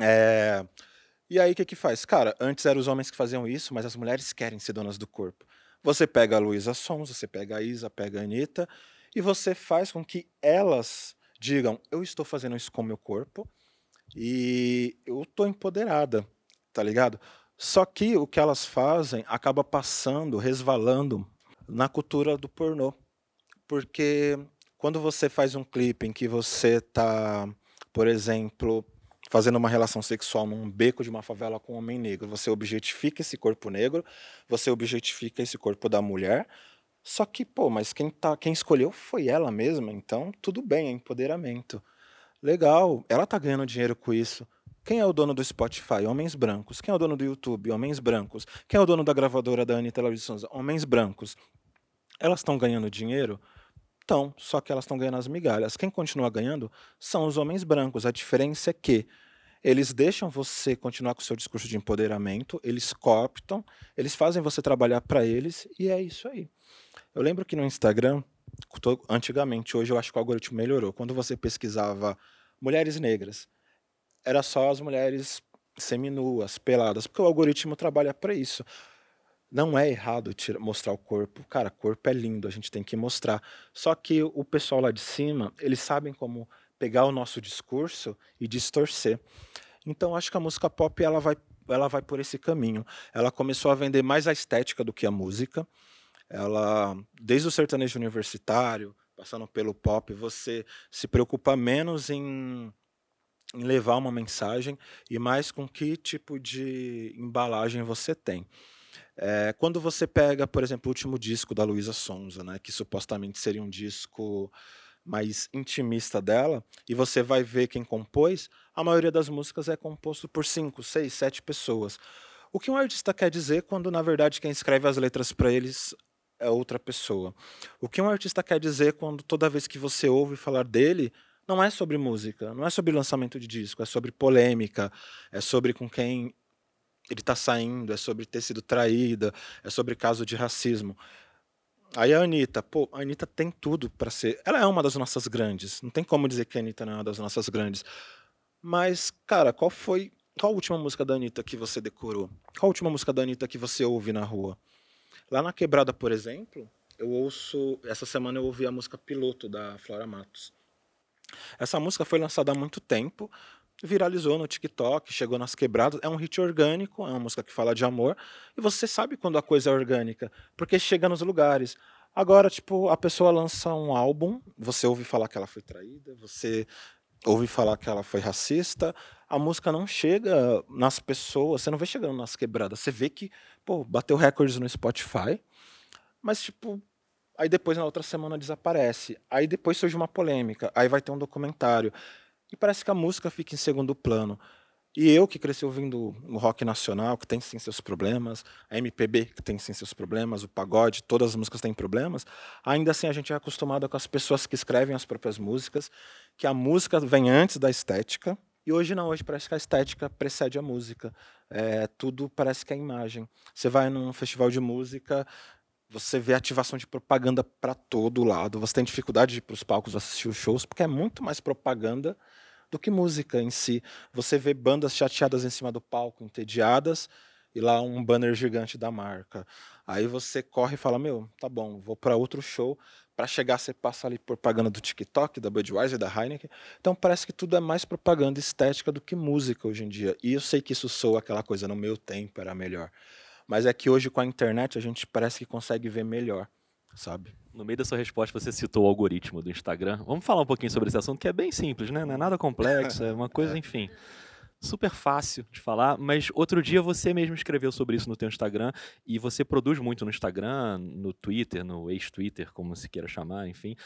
É... E aí o que que faz? Cara, antes eram os homens que faziam isso, mas as mulheres querem ser donas do corpo. Você pega a Luísa Sons, você pega a Isa, pega a Anitta, e você faz com que elas digam: eu estou fazendo isso com o meu corpo e eu estou empoderada, tá ligado? Só que o que elas fazem acaba passando, resvalando na cultura do pornô. Porque quando você faz um clipe em que você tá, por exemplo, fazendo uma relação sexual num beco de uma favela com um homem negro, você objetifica esse corpo negro, você objetifica esse corpo da mulher. Só que, pô, mas quem, tá, quem escolheu foi ela mesma, então tudo bem, é empoderamento. Legal, ela tá ganhando dinheiro com isso. Quem é o dono do Spotify? Homens brancos. Quem é o dono do YouTube? Homens brancos. Quem é o dono da gravadora da Anitta Laurisson? Homens brancos. Elas estão ganhando dinheiro? Estão, só que elas estão ganhando as migalhas. Quem continua ganhando são os homens brancos. A diferença é que eles deixam você continuar com o seu discurso de empoderamento, eles cooptam, eles fazem você trabalhar para eles e é isso aí. Eu lembro que no Instagram, antigamente, hoje eu acho que o algoritmo melhorou. Quando você pesquisava mulheres negras, era só as mulheres seminuas, peladas, porque o algoritmo trabalha para isso. Não é errado tira, mostrar o corpo. Cara, corpo é lindo, a gente tem que mostrar. Só que o pessoal lá de cima, eles sabem como pegar o nosso discurso e distorcer. Então acho que a música pop ela vai, ela vai por esse caminho. Ela começou a vender mais a estética do que a música. Ela, desde o sertanejo universitário, passando pelo pop, você se preocupa menos em, em levar uma mensagem e mais com que tipo de embalagem você tem. É, quando você pega, por exemplo, o último disco da Luísa Sonza, né, que supostamente seria um disco mais intimista dela, e você vai ver quem compôs, a maioria das músicas é composto por cinco, seis, sete pessoas. O que um artista quer dizer quando, na verdade, quem escreve as letras para eles é outra pessoa? O que um artista quer dizer quando toda vez que você ouve falar dele, não é sobre música, não é sobre lançamento de disco, é sobre polêmica, é sobre com quem ele está saindo, é sobre ter sido traída, é sobre caso de racismo. Aí a Anitta, pô, a Anitta tem tudo para ser. Ela é uma das nossas grandes. Não tem como dizer que a Anitta não é uma das nossas grandes. Mas, cara, qual foi. Qual a última música da Anitta que você decorou? Qual a última música da Anitta que você ouve na rua? Lá na Quebrada, por exemplo, eu ouço. Essa semana eu ouvi a música Piloto da Flora Matos. Essa música foi lançada há muito tempo, viralizou no TikTok, chegou nas quebradas. É um hit orgânico, é uma música que fala de amor. E você sabe quando a coisa é orgânica, porque chega nos lugares. Agora, tipo, a pessoa lança um álbum, você ouve falar que ela foi traída, você ouve falar que ela foi racista, a música não chega nas pessoas, você não vê chegando nas quebradas. Você vê que, pô, bateu recordes no Spotify, mas, tipo, aí depois na outra semana desaparece. Aí depois surge uma polêmica, aí vai ter um documentário. E parece que a música fica em segundo plano. E eu que cresci ouvindo o rock nacional, que tem sim seus problemas, a MPB, que tem sim seus problemas, o pagode, todas as músicas têm problemas, ainda assim a gente é acostumado com as pessoas que escrevem as próprias músicas, que a música vem antes da estética, e hoje não, hoje parece que a estética precede a música. É, tudo parece que é imagem. Você vai num festival de música, você vê ativação de propaganda para todo lado. Você tem dificuldade de ir para os palcos assistir os shows, porque é muito mais propaganda do que música em si. Você vê bandas chateadas em cima do palco, entediadas, e lá um banner gigante da marca. Aí você corre e fala: Meu, tá bom, vou para outro show. Para chegar, você passa ali propaganda do TikTok, da Budweiser, da Heineken. Então parece que tudo é mais propaganda estética do que música hoje em dia. E eu sei que isso soa aquela coisa no meu tempo era melhor. Mas é que hoje com a internet a gente parece que consegue ver melhor, sabe? No meio da sua resposta, você citou o algoritmo do Instagram. Vamos falar um pouquinho sobre esse assunto, que é bem simples, né? Não é nada complexo, é uma coisa, é. enfim super fácil de falar, mas outro dia você mesmo escreveu sobre isso no teu Instagram e você produz muito no Instagram, no Twitter, no ex-Twitter, como se queira chamar, enfim.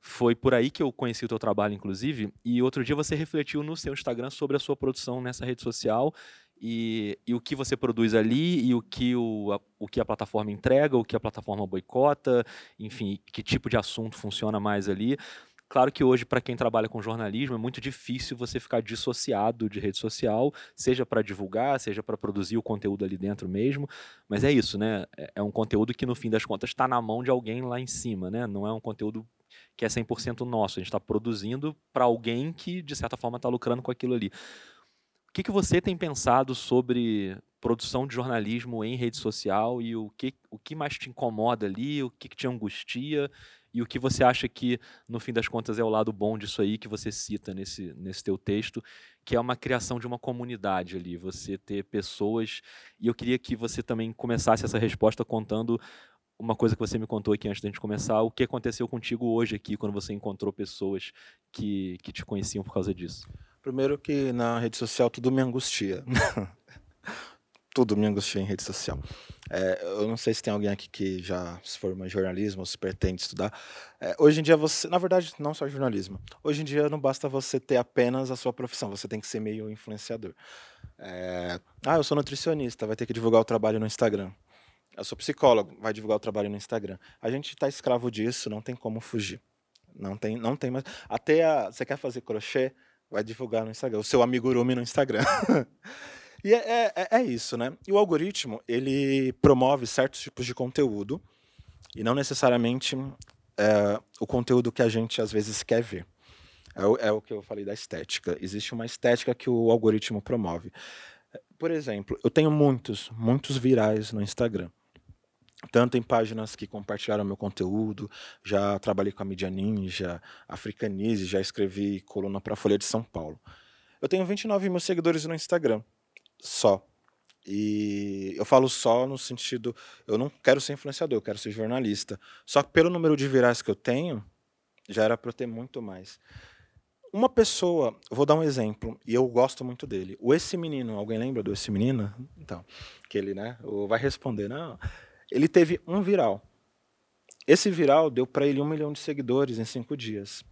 Foi por aí que eu conheci o teu trabalho, inclusive, e outro dia você refletiu no seu Instagram sobre a sua produção nessa rede social e, e o que você produz ali e o que, o, a, o que a plataforma entrega, o que a plataforma boicota, enfim, que tipo de assunto funciona mais ali. Claro que hoje, para quem trabalha com jornalismo, é muito difícil você ficar dissociado de rede social, seja para divulgar, seja para produzir o conteúdo ali dentro mesmo. Mas é isso, né? É, é um conteúdo que, no fim das contas, está na mão de alguém lá em cima, né? Não é um conteúdo que é 100% nosso. A gente está produzindo para alguém que, de certa forma, está lucrando com aquilo ali. Que, que você tem pensado sobre produção de jornalismo em rede social e o que, o que mais te incomoda ali, o que, que te angustia e o que você acha que, no fim das contas, é o lado bom disso aí que você cita nesse, nesse teu texto, que é uma criação de uma comunidade ali, você ter pessoas. E eu queria que você também começasse essa resposta contando uma coisa que você me contou aqui antes da gente começar, o que aconteceu contigo hoje aqui, quando você encontrou pessoas que, que te conheciam por causa disso. Primeiro que na rede social tudo me angustia. tudo me angustia em rede social. É, eu não sei se tem alguém aqui que já se forma em jornalismo ou se pretende estudar. É, hoje em dia você, na verdade, não só jornalismo. Hoje em dia não basta você ter apenas a sua profissão, você tem que ser meio influenciador. É, ah, eu sou nutricionista, vai ter que divulgar o trabalho no Instagram. Eu sou psicólogo, vai divulgar o trabalho no Instagram. A gente está escravo disso, não tem como fugir. Não tem, não tem mais. Até a, você quer fazer crochê, vai divulgar no Instagram. O seu amigurumi no Instagram. E é, é, é, é, isso, né? E o algoritmo, ele promove certos tipos de conteúdo e não necessariamente é, o conteúdo que a gente às vezes quer ver. É o, é o que eu falei da estética. Existe uma estética que o algoritmo promove. Por exemplo, eu tenho muitos, muitos virais no Instagram tanto em páginas que compartilharam meu conteúdo, já trabalhei com a Mídia Ninja, Africanize, já escrevi coluna para a Folha de São Paulo. Eu tenho 29 mil seguidores no Instagram só. E eu falo só no sentido, eu não quero ser influenciador, eu quero ser jornalista. Só que pelo número de virais que eu tenho, já era para eu ter muito mais. Uma pessoa, vou dar um exemplo, e eu gosto muito dele. O Esse Menino, alguém lembra do Esse Menino? Então, que ele, né, vai responder, não. Ele teve um viral. Esse viral deu para ele um milhão de seguidores em cinco dias.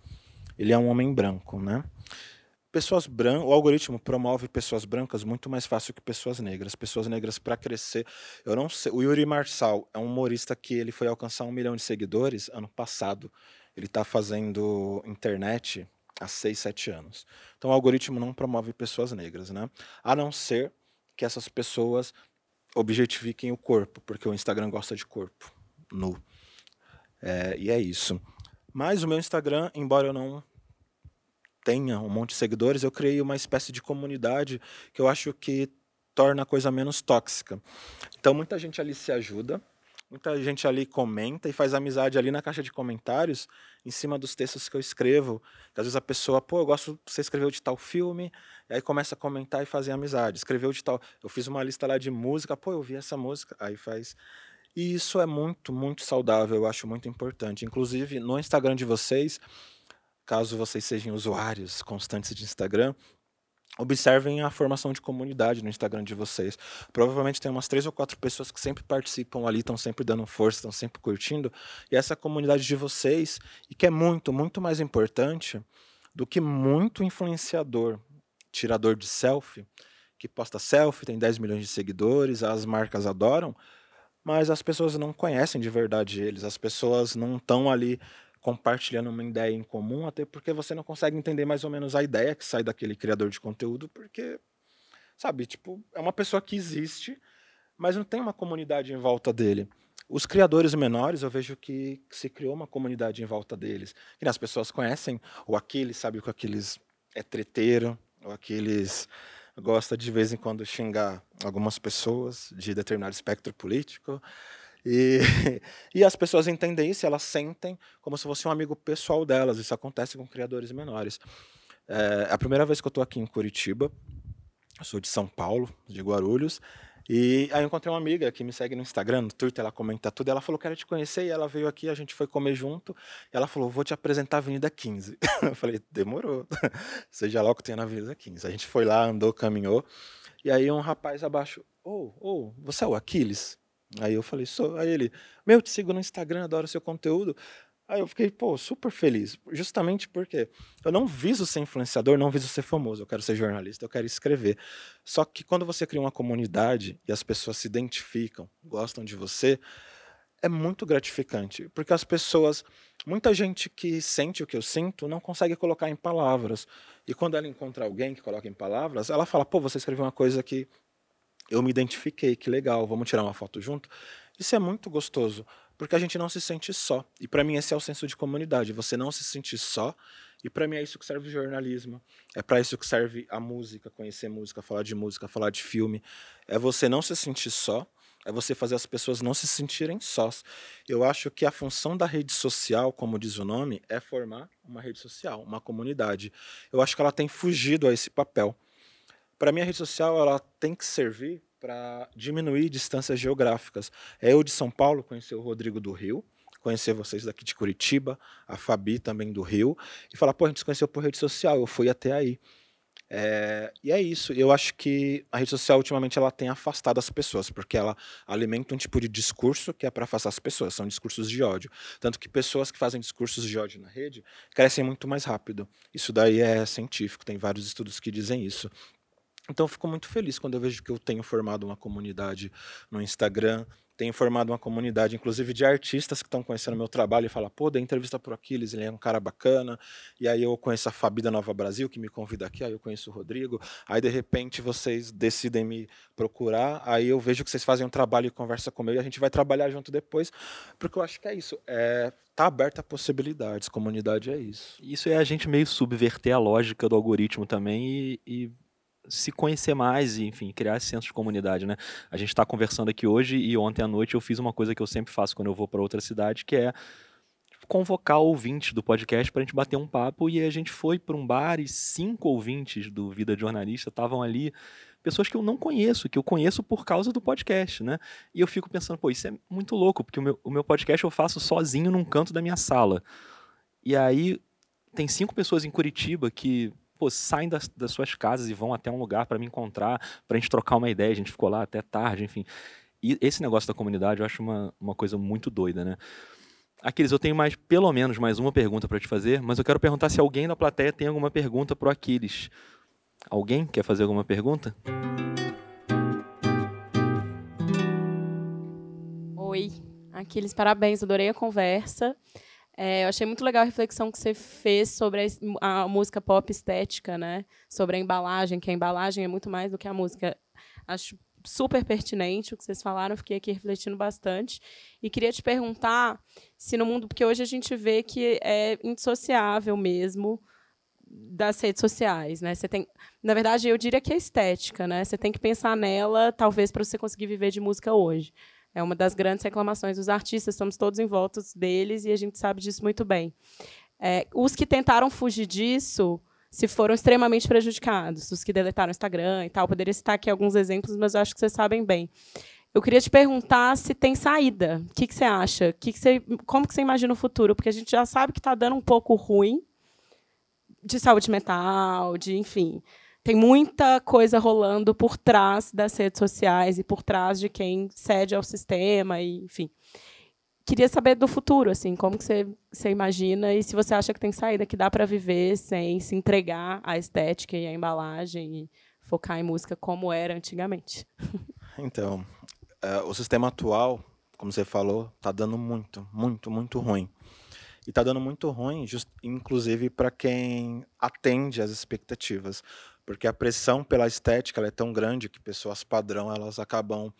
Ele é um homem branco, né? Pessoas brancas, o algoritmo promove pessoas brancas muito mais fácil que pessoas negras. Pessoas negras para crescer, eu não sei. O Yuri Marçal é um humorista que ele foi alcançar um milhão de seguidores ano passado. Ele está fazendo internet há seis, sete anos. Então o algoritmo não promove pessoas negras, né? A não ser que essas pessoas objetifiquem o corpo, porque o Instagram gosta de corpo nu. É, e é isso. Mas o meu Instagram, embora eu não tenha um monte de seguidores, eu criei uma espécie de comunidade que eu acho que torna a coisa menos tóxica. Então muita gente ali se ajuda, muita gente ali comenta e faz amizade ali na caixa de comentários em cima dos textos que eu escrevo. Que às vezes a pessoa, pô, eu gosto, você escreveu de tal filme, e aí começa a comentar e fazer amizade. Escreveu de tal, eu fiz uma lista lá de música, pô, eu vi essa música, aí faz e isso é muito, muito saudável, eu acho muito importante. Inclusive, no Instagram de vocês, caso vocês sejam usuários constantes de Instagram, observem a formação de comunidade no Instagram de vocês. Provavelmente tem umas três ou quatro pessoas que sempre participam ali, estão sempre dando força, estão sempre curtindo. E essa comunidade de vocês, e que é muito, muito mais importante do que muito influenciador, tirador de selfie, que posta selfie, tem 10 milhões de seguidores, as marcas adoram, mas as pessoas não conhecem de verdade eles, as pessoas não estão ali compartilhando uma ideia em comum, até porque você não consegue entender mais ou menos a ideia que sai daquele criador de conteúdo, porque, sabe, tipo, é uma pessoa que existe, mas não tem uma comunidade em volta dele. Os criadores menores, eu vejo que se criou uma comunidade em volta deles. Que as pessoas conhecem o Aquiles, sabe que o Aquiles é treteiro, o Aquiles gosta de vez em quando xingar algumas pessoas de determinado espectro político. E, e as pessoas entendem isso, elas sentem como se fosse um amigo pessoal delas. Isso acontece com criadores menores. É, a primeira vez que eu estou aqui em Curitiba. Eu sou de São Paulo, de Guarulhos. E aí eu encontrei uma amiga que me segue no Instagram, no Twitter, ela comenta tudo. ela falou: Quero te conhecer. E ela veio aqui, a gente foi comer junto. Ela falou: Vou te apresentar a Avenida 15. eu falei: Demorou. Seja lá o que tem na Avenida 15. A gente foi lá, andou, caminhou. E aí um rapaz abaixo: Ô, oh, ô, oh, você é o Aquiles? Aí eu falei: Sou. Aí ele: Meu, te sigo no Instagram, adoro seu conteúdo. Aí eu fiquei, pô, super feliz. Justamente porque eu não viso ser influenciador, não viso ser famoso. Eu quero ser jornalista, eu quero escrever. Só que quando você cria uma comunidade e as pessoas se identificam, gostam de você, é muito gratificante. Porque as pessoas, muita gente que sente o que eu sinto, não consegue colocar em palavras. E quando ela encontra alguém que coloca em palavras, ela fala, pô, você escreveu uma coisa que eu me identifiquei, que legal, vamos tirar uma foto junto. Isso é muito gostoso porque a gente não se sente só. E para mim esse é o senso de comunidade, você não se sentir só. E para mim é isso que serve o jornalismo. É para isso que serve a música, conhecer música, falar de música, falar de filme. É você não se sentir só, é você fazer as pessoas não se sentirem sós. Eu acho que a função da rede social, como diz o nome, é formar uma rede social, uma comunidade. Eu acho que ela tem fugido a esse papel. Para mim a rede social ela tem que servir para diminuir distâncias geográficas. É eu de São Paulo conhecer o Rodrigo do Rio, conhecer vocês daqui de Curitiba, a Fabi também do Rio, e falar, pô, a gente se conheceu por rede social, eu fui até aí. É, e é isso. Eu acho que a rede social ultimamente ela tem afastado as pessoas, porque ela alimenta um tipo de discurso que é para afastar as pessoas, são discursos de ódio. Tanto que pessoas que fazem discursos de ódio na rede crescem muito mais rápido. Isso daí é científico, tem vários estudos que dizem isso. Então, fico muito feliz quando eu vejo que eu tenho formado uma comunidade no Instagram, tenho formado uma comunidade, inclusive, de artistas que estão conhecendo meu trabalho e falam, pô, dei entrevista pro Aquiles, ele é um cara bacana. E aí eu conheço a Fabi da Nova Brasil, que me convida aqui, aí eu conheço o Rodrigo. Aí, de repente, vocês decidem me procurar, aí eu vejo que vocês fazem um trabalho e conversa comigo, e a gente vai trabalhar junto depois, porque eu acho que é isso. É, tá aberta a possibilidades, comunidade é isso. Isso é a gente meio subverter a lógica do algoritmo também e, e se conhecer mais e, enfim, criar esse senso de comunidade, né? A gente está conversando aqui hoje e ontem à noite eu fiz uma coisa que eu sempre faço quando eu vou para outra cidade, que é convocar ouvintes do podcast para a gente bater um papo e a gente foi para um bar e cinco ouvintes do Vida de Jornalista estavam ali, pessoas que eu não conheço, que eu conheço por causa do podcast, né? E eu fico pensando, pô, isso é muito louco, porque o meu, o meu podcast eu faço sozinho num canto da minha sala. E aí tem cinco pessoas em Curitiba que pô, saem das, das suas casas e vão até um lugar para me encontrar, para a gente trocar uma ideia. A gente ficou lá até tarde, enfim. E esse negócio da comunidade eu acho uma, uma coisa muito doida, né? Aquiles, eu tenho mais, pelo menos mais uma pergunta para te fazer, mas eu quero perguntar se alguém na plateia tem alguma pergunta para o Aquiles. Alguém quer fazer alguma pergunta? Oi, Aquiles, parabéns, adorei a conversa. É, eu achei muito legal a reflexão que você fez sobre a, a, música pop estética, né? Sobre a embalagem, que a embalagem é muito mais do que a música. Acho super pertinente o que vocês falaram, fiquei aqui refletindo bastante. E queria te perguntar se no mundo, porque hoje a gente vê que é indissociável mesmo das redes sociais, né? Você tem, na verdade, eu diria que é estética, né? Você tem que pensar nela, talvez para você conseguir viver de música hoje. É uma das grandes reclamações dos artistas, estamos todos em volta deles e a gente sabe disso muito bem. É, os que tentaram fugir disso se foram extremamente prejudicados, os que deletaram o Instagram e tal. Poderia citar aqui alguns exemplos, mas eu acho que vocês sabem bem. Eu queria te perguntar se tem saída. O que, que você acha? Que que você, como que você imagina o futuro? Porque a gente já sabe que está dando um pouco ruim de saúde mental, de enfim tem muita coisa rolando por trás das redes sociais e por trás de quem cede ao sistema e enfim. Queria saber do futuro assim como que você, você imagina e se você acha que tem saída que dá para viver sem se entregar à estética e à embalagem e focar em música como era antigamente. Então é, o sistema atual como você falou está dando muito muito muito ruim. E está dando muito ruim, just, inclusive para quem atende às expectativas. Porque a pressão pela estética é tão grande que pessoas padrão elas acabam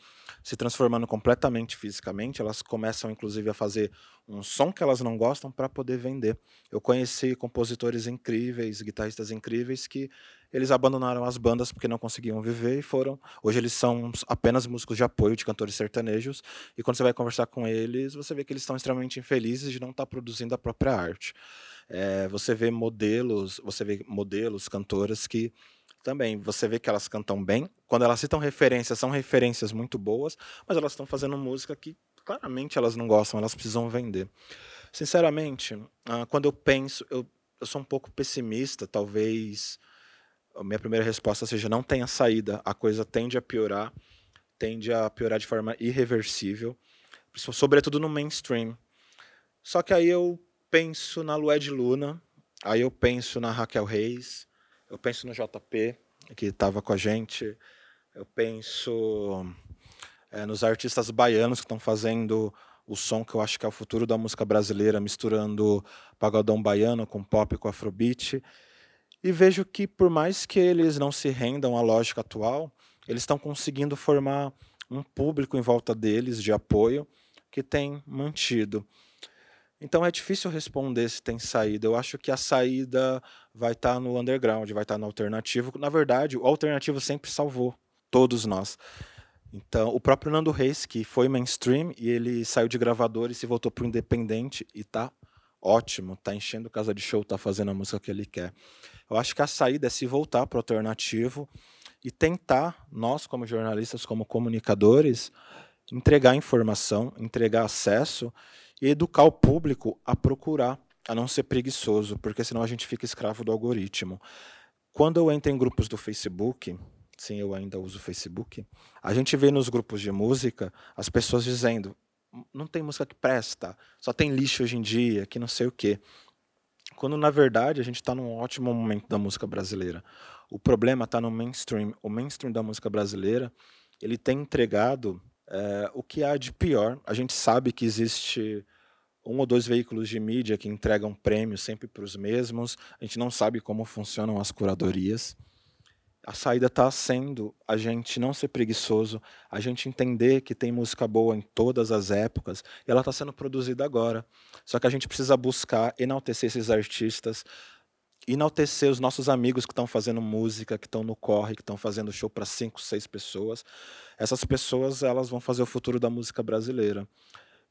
se transformando completamente fisicamente, elas começam inclusive a fazer um som que elas não gostam para poder vender. Eu conheci compositores incríveis, guitarristas incríveis que eles abandonaram as bandas porque não conseguiam viver e foram. Hoje eles são apenas músicos de apoio de cantores sertanejos e quando você vai conversar com eles, você vê que eles estão extremamente infelizes de não estar tá produzindo a própria arte. É, você vê modelos, você vê modelos, cantoras que também você vê que elas cantam bem. Quando elas citam referências, são referências muito boas, mas elas estão fazendo música que claramente elas não gostam, elas precisam vender. Sinceramente, ah, quando eu penso, eu, eu sou um pouco pessimista, talvez a minha primeira resposta seja não tenha saída, a coisa tende a piorar, tende a piorar de forma irreversível, sobretudo no mainstream. Só que aí eu penso na Lued Luna, aí eu penso na Raquel Reis, eu penso no JP, que estava com a gente. Eu penso é, nos artistas baianos que estão fazendo o som que eu acho que é o futuro da música brasileira, misturando pagodão baiano com pop com afrobeat. E vejo que, por mais que eles não se rendam à lógica atual, eles estão conseguindo formar um público em volta deles de apoio que tem mantido. Então é difícil responder se tem saída. Eu acho que a saída vai estar tá no underground, vai estar tá no alternativo. Na verdade, o alternativo sempre salvou todos nós. Então, o próprio Nando Reis, que foi mainstream e ele saiu de gravador e se voltou para o independente e tá ótimo, tá enchendo casa de show, tá fazendo a música que ele quer. Eu acho que a saída é se voltar para o alternativo e tentar, nós como jornalistas, como comunicadores, entregar informação, entregar acesso e educar o público a procurar, a não ser preguiçoso, porque senão a gente fica escravo do algoritmo. Quando eu entro em grupos do Facebook, sim, eu ainda uso o Facebook, a gente vê nos grupos de música as pessoas dizendo: não tem música que presta, só tem lixo hoje em dia, que não sei o quê. Quando na verdade a gente está num ótimo momento da música brasileira. O problema está no mainstream. O mainstream da música brasileira ele tem entregado é, o que há de pior. A gente sabe que existe um ou dois veículos de mídia que entregam prêmios sempre para os mesmos. A gente não sabe como funcionam as curadorias. A saída está sendo a gente não ser preguiçoso, a gente entender que tem música boa em todas as épocas e ela está sendo produzida agora. Só que a gente precisa buscar enaltecer esses artistas, enaltecer os nossos amigos que estão fazendo música, que estão no corre, que estão fazendo show para cinco, seis pessoas. Essas pessoas elas vão fazer o futuro da música brasileira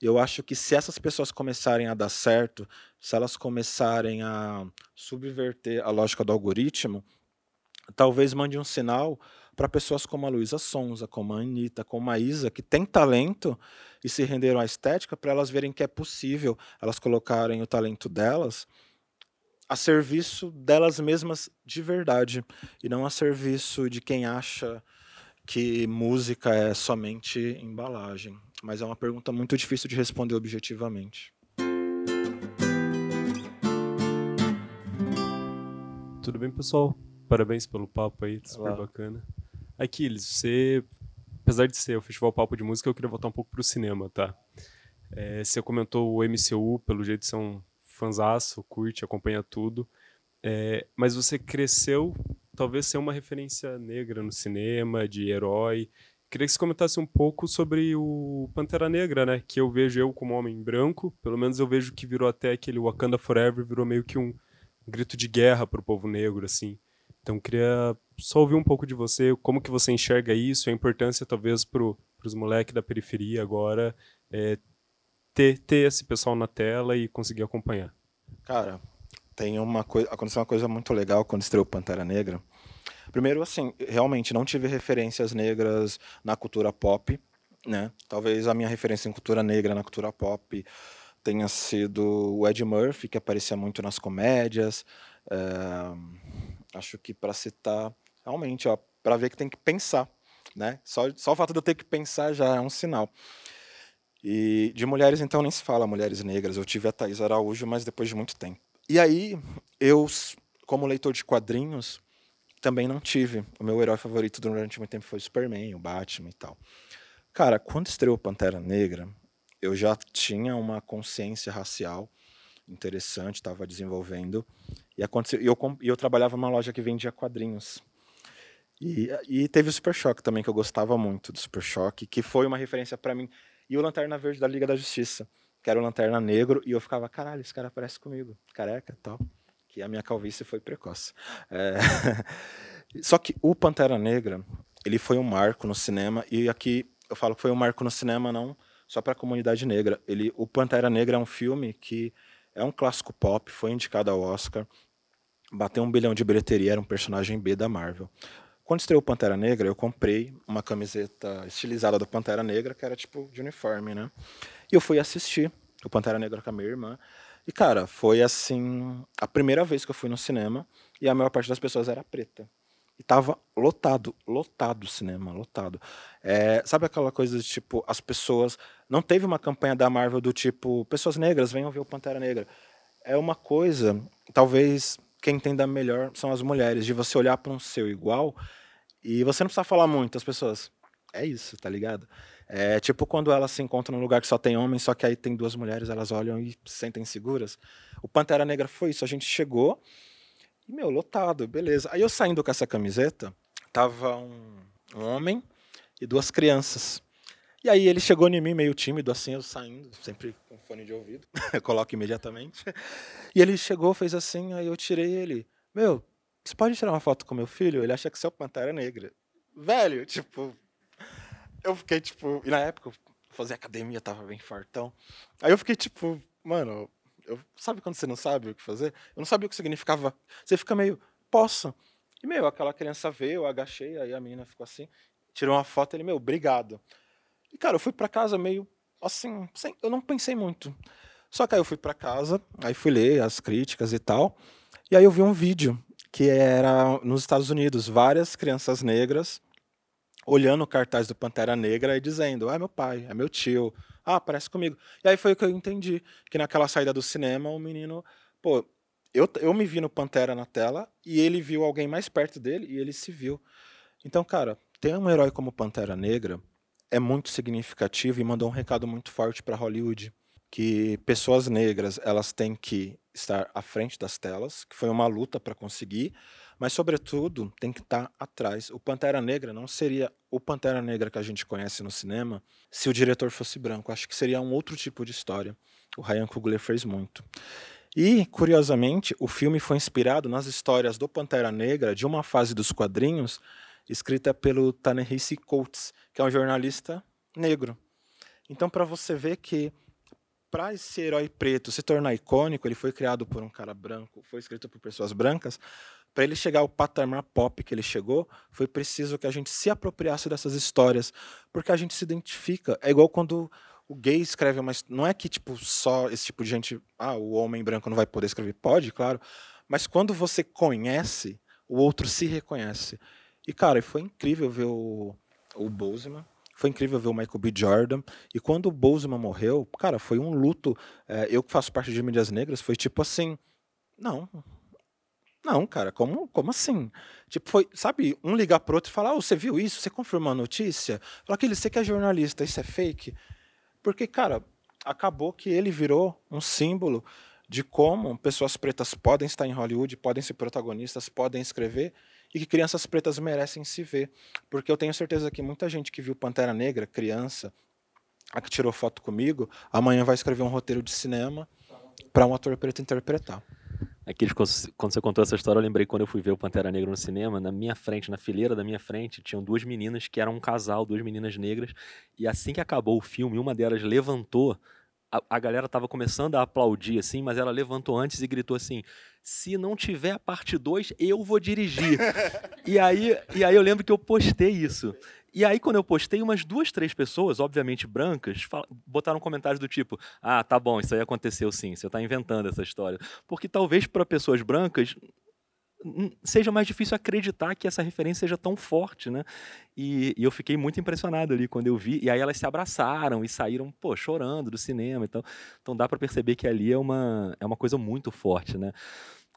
eu acho que se essas pessoas começarem a dar certo, se elas começarem a subverter a lógica do algoritmo, talvez mande um sinal para pessoas como a Luísa Sonza, como a Anitta, como a Isa, que tem talento e se renderam à estética, para elas verem que é possível elas colocarem o talento delas a serviço delas mesmas de verdade, e não a serviço de quem acha que música é somente embalagem mas é uma pergunta muito difícil de responder objetivamente. Tudo bem, pessoal? Parabéns pelo papo aí, super Olá. bacana. Aquiles, você, apesar de ser o Festival Papo de Música, eu queria voltar um pouco para o cinema, tá? É, você comentou o MCU, pelo jeito um fanzaço, curte, acompanha tudo. É, mas você cresceu, talvez, ser uma referência negra no cinema, de herói. Queria que você comentasse um pouco sobre o Pantera Negra, né? Que eu vejo eu como homem branco, pelo menos eu vejo que virou até aquele Wakanda Forever, virou meio que um grito de guerra para o povo negro, assim. Então queria só ouvir um pouco de você, como que você enxerga isso, a importância talvez para os moleques da periferia agora é, ter, ter esse pessoal na tela e conseguir acompanhar. Cara, tem uma coisa, aconteceu uma coisa muito legal quando estreou Pantera Negra Primeiro, assim, realmente não tive referências negras na cultura pop, né? Talvez a minha referência em cultura negra na cultura pop tenha sido o Ed Murphy, que aparecia muito nas comédias. É, acho que para citar, realmente, para ver que tem que pensar, né? Só, só o fato de eu ter que pensar já é um sinal. E de mulheres, então, nem se fala mulheres negras. Eu tive a Thais Araújo, mas depois de muito tempo. E aí, eu, como leitor de quadrinhos, também não tive. O meu herói favorito durante muito tempo foi o Superman, o Batman e tal. Cara, quando estreou Pantera Negra, eu já tinha uma consciência racial interessante, estava desenvolvendo. E aconteceu, e eu, eu trabalhava numa loja que vendia quadrinhos. E, e teve o Super Choque também, que eu gostava muito do Super Choque, que foi uma referência para mim. E o Lanterna Verde da Liga da Justiça, que era o Lanterna Negro, e eu ficava, caralho, esse cara parece comigo, careca tal. Que a minha calvície foi precoce. É... Só que o Pantera Negra, ele foi um marco no cinema, e aqui eu falo que foi um marco no cinema, não só para a comunidade negra. Ele, o Pantera Negra é um filme que é um clássico pop, foi indicado ao Oscar, bateu um bilhão de bilheteria, era um personagem B da Marvel. Quando estreou Pantera Negra, eu comprei uma camiseta estilizada do Pantera Negra, que era tipo de uniforme, né? E eu fui assistir o Pantera Negra com a minha irmã. E, cara, foi assim, a primeira vez que eu fui no cinema e a maior parte das pessoas era preta. E tava lotado, lotado o cinema, lotado. É, sabe aquela coisa de tipo, as pessoas. Não teve uma campanha da Marvel do tipo, pessoas negras, venham ver o Pantera Negra. É uma coisa, talvez quem entenda melhor são as mulheres, de você olhar para um seu igual e você não precisa falar muito, as pessoas. É isso, tá ligado? É tipo quando elas se encontram num lugar que só tem homens, só que aí tem duas mulheres, elas olham e se sentem seguras. O Pantera Negra foi isso. A gente chegou e, meu, lotado, beleza. Aí eu saindo com essa camiseta, tava um, um homem e duas crianças. E aí ele chegou em mim meio tímido, assim, eu saindo, sempre com fone de ouvido, coloco imediatamente. E ele chegou, fez assim, aí eu tirei ele. Meu, você pode tirar uma foto com meu filho? Ele acha que você é o Pantera Negra. Velho, tipo, eu fiquei tipo, e na época eu fazia academia, tava bem fartão. Aí eu fiquei tipo, mano, eu, sabe quando você não sabe o que fazer? Eu não sabia o que significava. Você fica meio, posso. E, meu, aquela criança veio, eu agachei, aí a menina ficou assim, tirou uma foto, ele, meu, obrigado. E, cara, eu fui para casa meio assim, sem, eu não pensei muito. Só que aí eu fui para casa, aí fui ler as críticas e tal, e aí eu vi um vídeo que era nos Estados Unidos, várias crianças negras olhando o cartaz do Pantera Negra e dizendo: "Ah, é meu pai, é meu tio. Ah, parece comigo". E aí foi o que eu entendi, que naquela saída do cinema o menino, pô, eu, eu me vi no Pantera na tela e ele viu alguém mais perto dele e ele se viu. Então, cara, ter um herói como Pantera Negra é muito significativo e mandou um recado muito forte para Hollywood que pessoas negras elas têm que estar à frente das telas, que foi uma luta para conseguir, mas sobretudo tem que estar tá atrás. O Pantera Negra não seria o Pantera Negra que a gente conhece no cinema se o diretor fosse branco. Acho que seria um outro tipo de história. O Ryan Coogler fez muito. E, curiosamente, o filme foi inspirado nas histórias do Pantera Negra de uma fase dos quadrinhos escrita pelo Ta-Nehisi Coates, que é um jornalista negro. Então, para você ver que para esse herói preto se tornar icônico, ele foi criado por um cara branco, foi escrito por pessoas brancas. Para ele chegar ao patamar pop que ele chegou, foi preciso que a gente se apropriasse dessas histórias, porque a gente se identifica. É igual quando o gay escreve uma. Não é que tipo só esse tipo de gente. Ah, o homem branco não vai poder escrever. Pode, claro. Mas quando você conhece, o outro se reconhece. E, cara, foi incrível ver o, o Bozeman. Foi incrível ver o Michael B. Jordan. E quando o Bozeman morreu, cara, foi um luto. É, eu que faço parte de mídias negras, foi tipo assim. Não. Não, cara, como, como assim? Tipo, foi, sabe, um ligar pro outro e falar: oh, você viu isso? Você confirmou a notícia? Fala, aquele, você que é jornalista, isso é fake? Porque, cara, acabou que ele virou um símbolo de como pessoas pretas podem estar em Hollywood, podem ser protagonistas, podem escrever e que crianças pretas merecem se ver. Porque eu tenho certeza que muita gente que viu Pantera Negra, criança, a que tirou foto comigo, amanhã vai escrever um roteiro de cinema para um ator preto interpretar. Aqui, quando você contou essa história, eu lembrei quando eu fui ver o Pantera Negra no cinema, na minha frente, na fileira da minha frente, tinham duas meninas que eram um casal, duas meninas negras, e assim que acabou o filme, uma delas levantou a, a galera estava começando a aplaudir, assim, mas ela levantou antes e gritou assim: se não tiver a parte 2, eu vou dirigir. e, aí, e aí eu lembro que eu postei isso. E aí, quando eu postei, umas duas, três pessoas, obviamente brancas, botaram comentários do tipo: Ah, tá bom, isso aí aconteceu sim, você está inventando essa história. Porque talvez para pessoas brancas seja mais difícil acreditar que essa referência seja tão forte, né? E, e, eu fiquei muito impressionado ali quando eu vi. E aí elas se abraçaram e saíram, pô, chorando do cinema. Então, então dá para perceber que ali é uma, é uma coisa muito forte, né?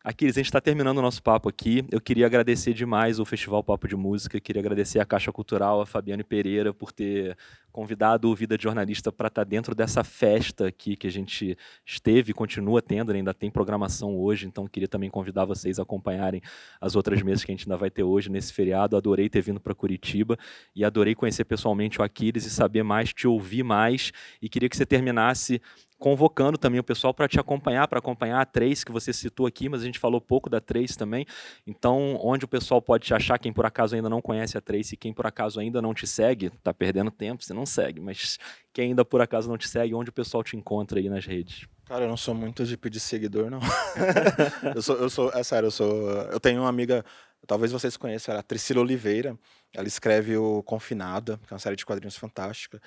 Aquiles, a gente está terminando o nosso papo aqui. Eu queria agradecer demais o Festival Papo de Música, queria agradecer a Caixa Cultural, a Fabiane Pereira, por ter convidado o Vida de Jornalista para estar tá dentro dessa festa aqui que a gente esteve e continua tendo, né? ainda tem programação hoje, então queria também convidar vocês a acompanharem as outras mesas que a gente ainda vai ter hoje nesse feriado. Adorei ter vindo para Curitiba e adorei conhecer pessoalmente o Aquiles e saber mais, te ouvir mais e queria que você terminasse convocando também o pessoal para te acompanhar, para acompanhar a Três, que você citou aqui, mas a gente falou pouco da Três também. Então, onde o pessoal pode te achar, quem por acaso ainda não conhece a Três e quem por acaso ainda não te segue, tá perdendo tempo, você não segue, mas quem ainda por acaso não te segue, onde o pessoal te encontra aí nas redes? Cara, eu não sou muito de pedir seguidor, não. eu sou, eu sou, é sério, eu sou, eu tenho uma amiga, talvez vocês conheçam, ela, Priscila Oliveira, ela escreve o Confinada, que é uma série de quadrinhos fantástica.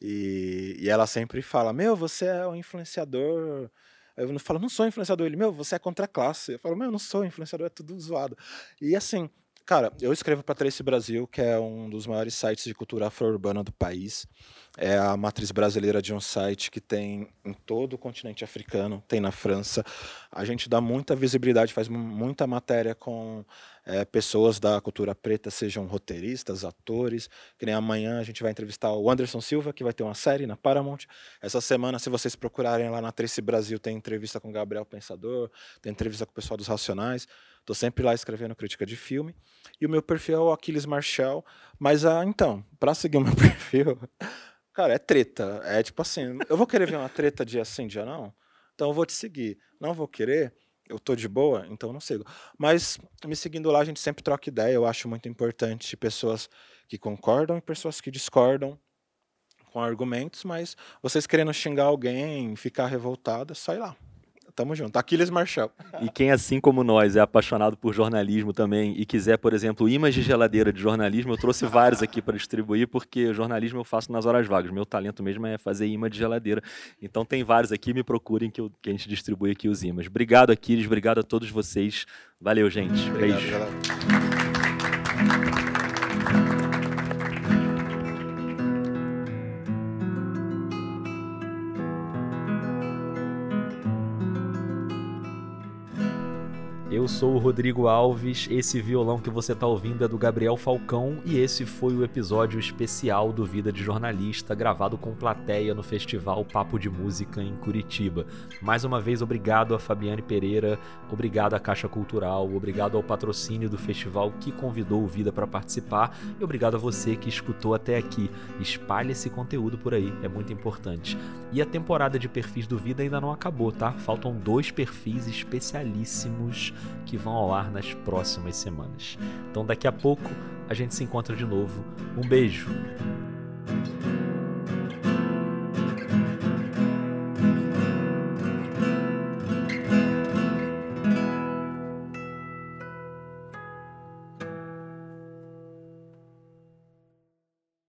E, e ela sempre fala: Meu, você é um influenciador. Eu falo, não sou influenciador. Ele, meu, você é contra a classe. Eu falo, meu, eu não sou influenciador, é tudo zoado. E assim, cara, eu escrevo para Trace Brasil, que é um dos maiores sites de cultura afro-urbana do país. É a matriz brasileira de um site que tem em todo o continente africano, tem na França. A gente dá muita visibilidade, faz muita matéria com é, pessoas da cultura preta, sejam roteiristas, atores. Que nem amanhã a gente vai entrevistar o Anderson Silva, que vai ter uma série na Paramount. Essa semana, se vocês procurarem lá na Trace Brasil, tem entrevista com o Gabriel Pensador, tem entrevista com o pessoal dos Racionais. Estou sempre lá escrevendo crítica de filme. E o meu perfil é o Aquiles Marshall. Mas, ah, então, para seguir o meu perfil, cara, é treta. É tipo assim, eu vou querer ver uma treta dia sim, dia não? Então eu vou te seguir. Não vou querer? Eu tô de boa, então não sigo. Mas me seguindo lá, a gente sempre troca ideia. Eu acho muito importante pessoas que concordam e pessoas que discordam com argumentos, mas vocês querendo xingar alguém, ficar revoltado, só ir lá. Tamo junto. Aquiles Marshall. E quem, assim como nós, é apaixonado por jornalismo também e quiser, por exemplo, imãs de geladeira de jornalismo, eu trouxe vários aqui para distribuir, porque jornalismo eu faço nas horas vagas. Meu talento mesmo é fazer imã de geladeira. Então tem vários aqui, me procurem que, eu, que a gente distribui aqui os imãs. Obrigado, Aquiles. Obrigado a todos vocês. Valeu, gente. Obrigado, Beijo. Galera. Eu sou o Rodrigo Alves, esse violão que você está ouvindo é do Gabriel Falcão e esse foi o episódio especial do Vida de Jornalista, gravado com plateia no Festival Papo de Música em Curitiba. Mais uma vez, obrigado a Fabiane Pereira, obrigado à Caixa Cultural, obrigado ao patrocínio do festival que convidou o Vida para participar e obrigado a você que escutou até aqui. Espalhe esse conteúdo por aí, é muito importante. E a temporada de perfis do Vida ainda não acabou, tá? Faltam dois perfis especialíssimos que vão ao ar nas próximas semanas. Então daqui a pouco a gente se encontra de novo. Um beijo!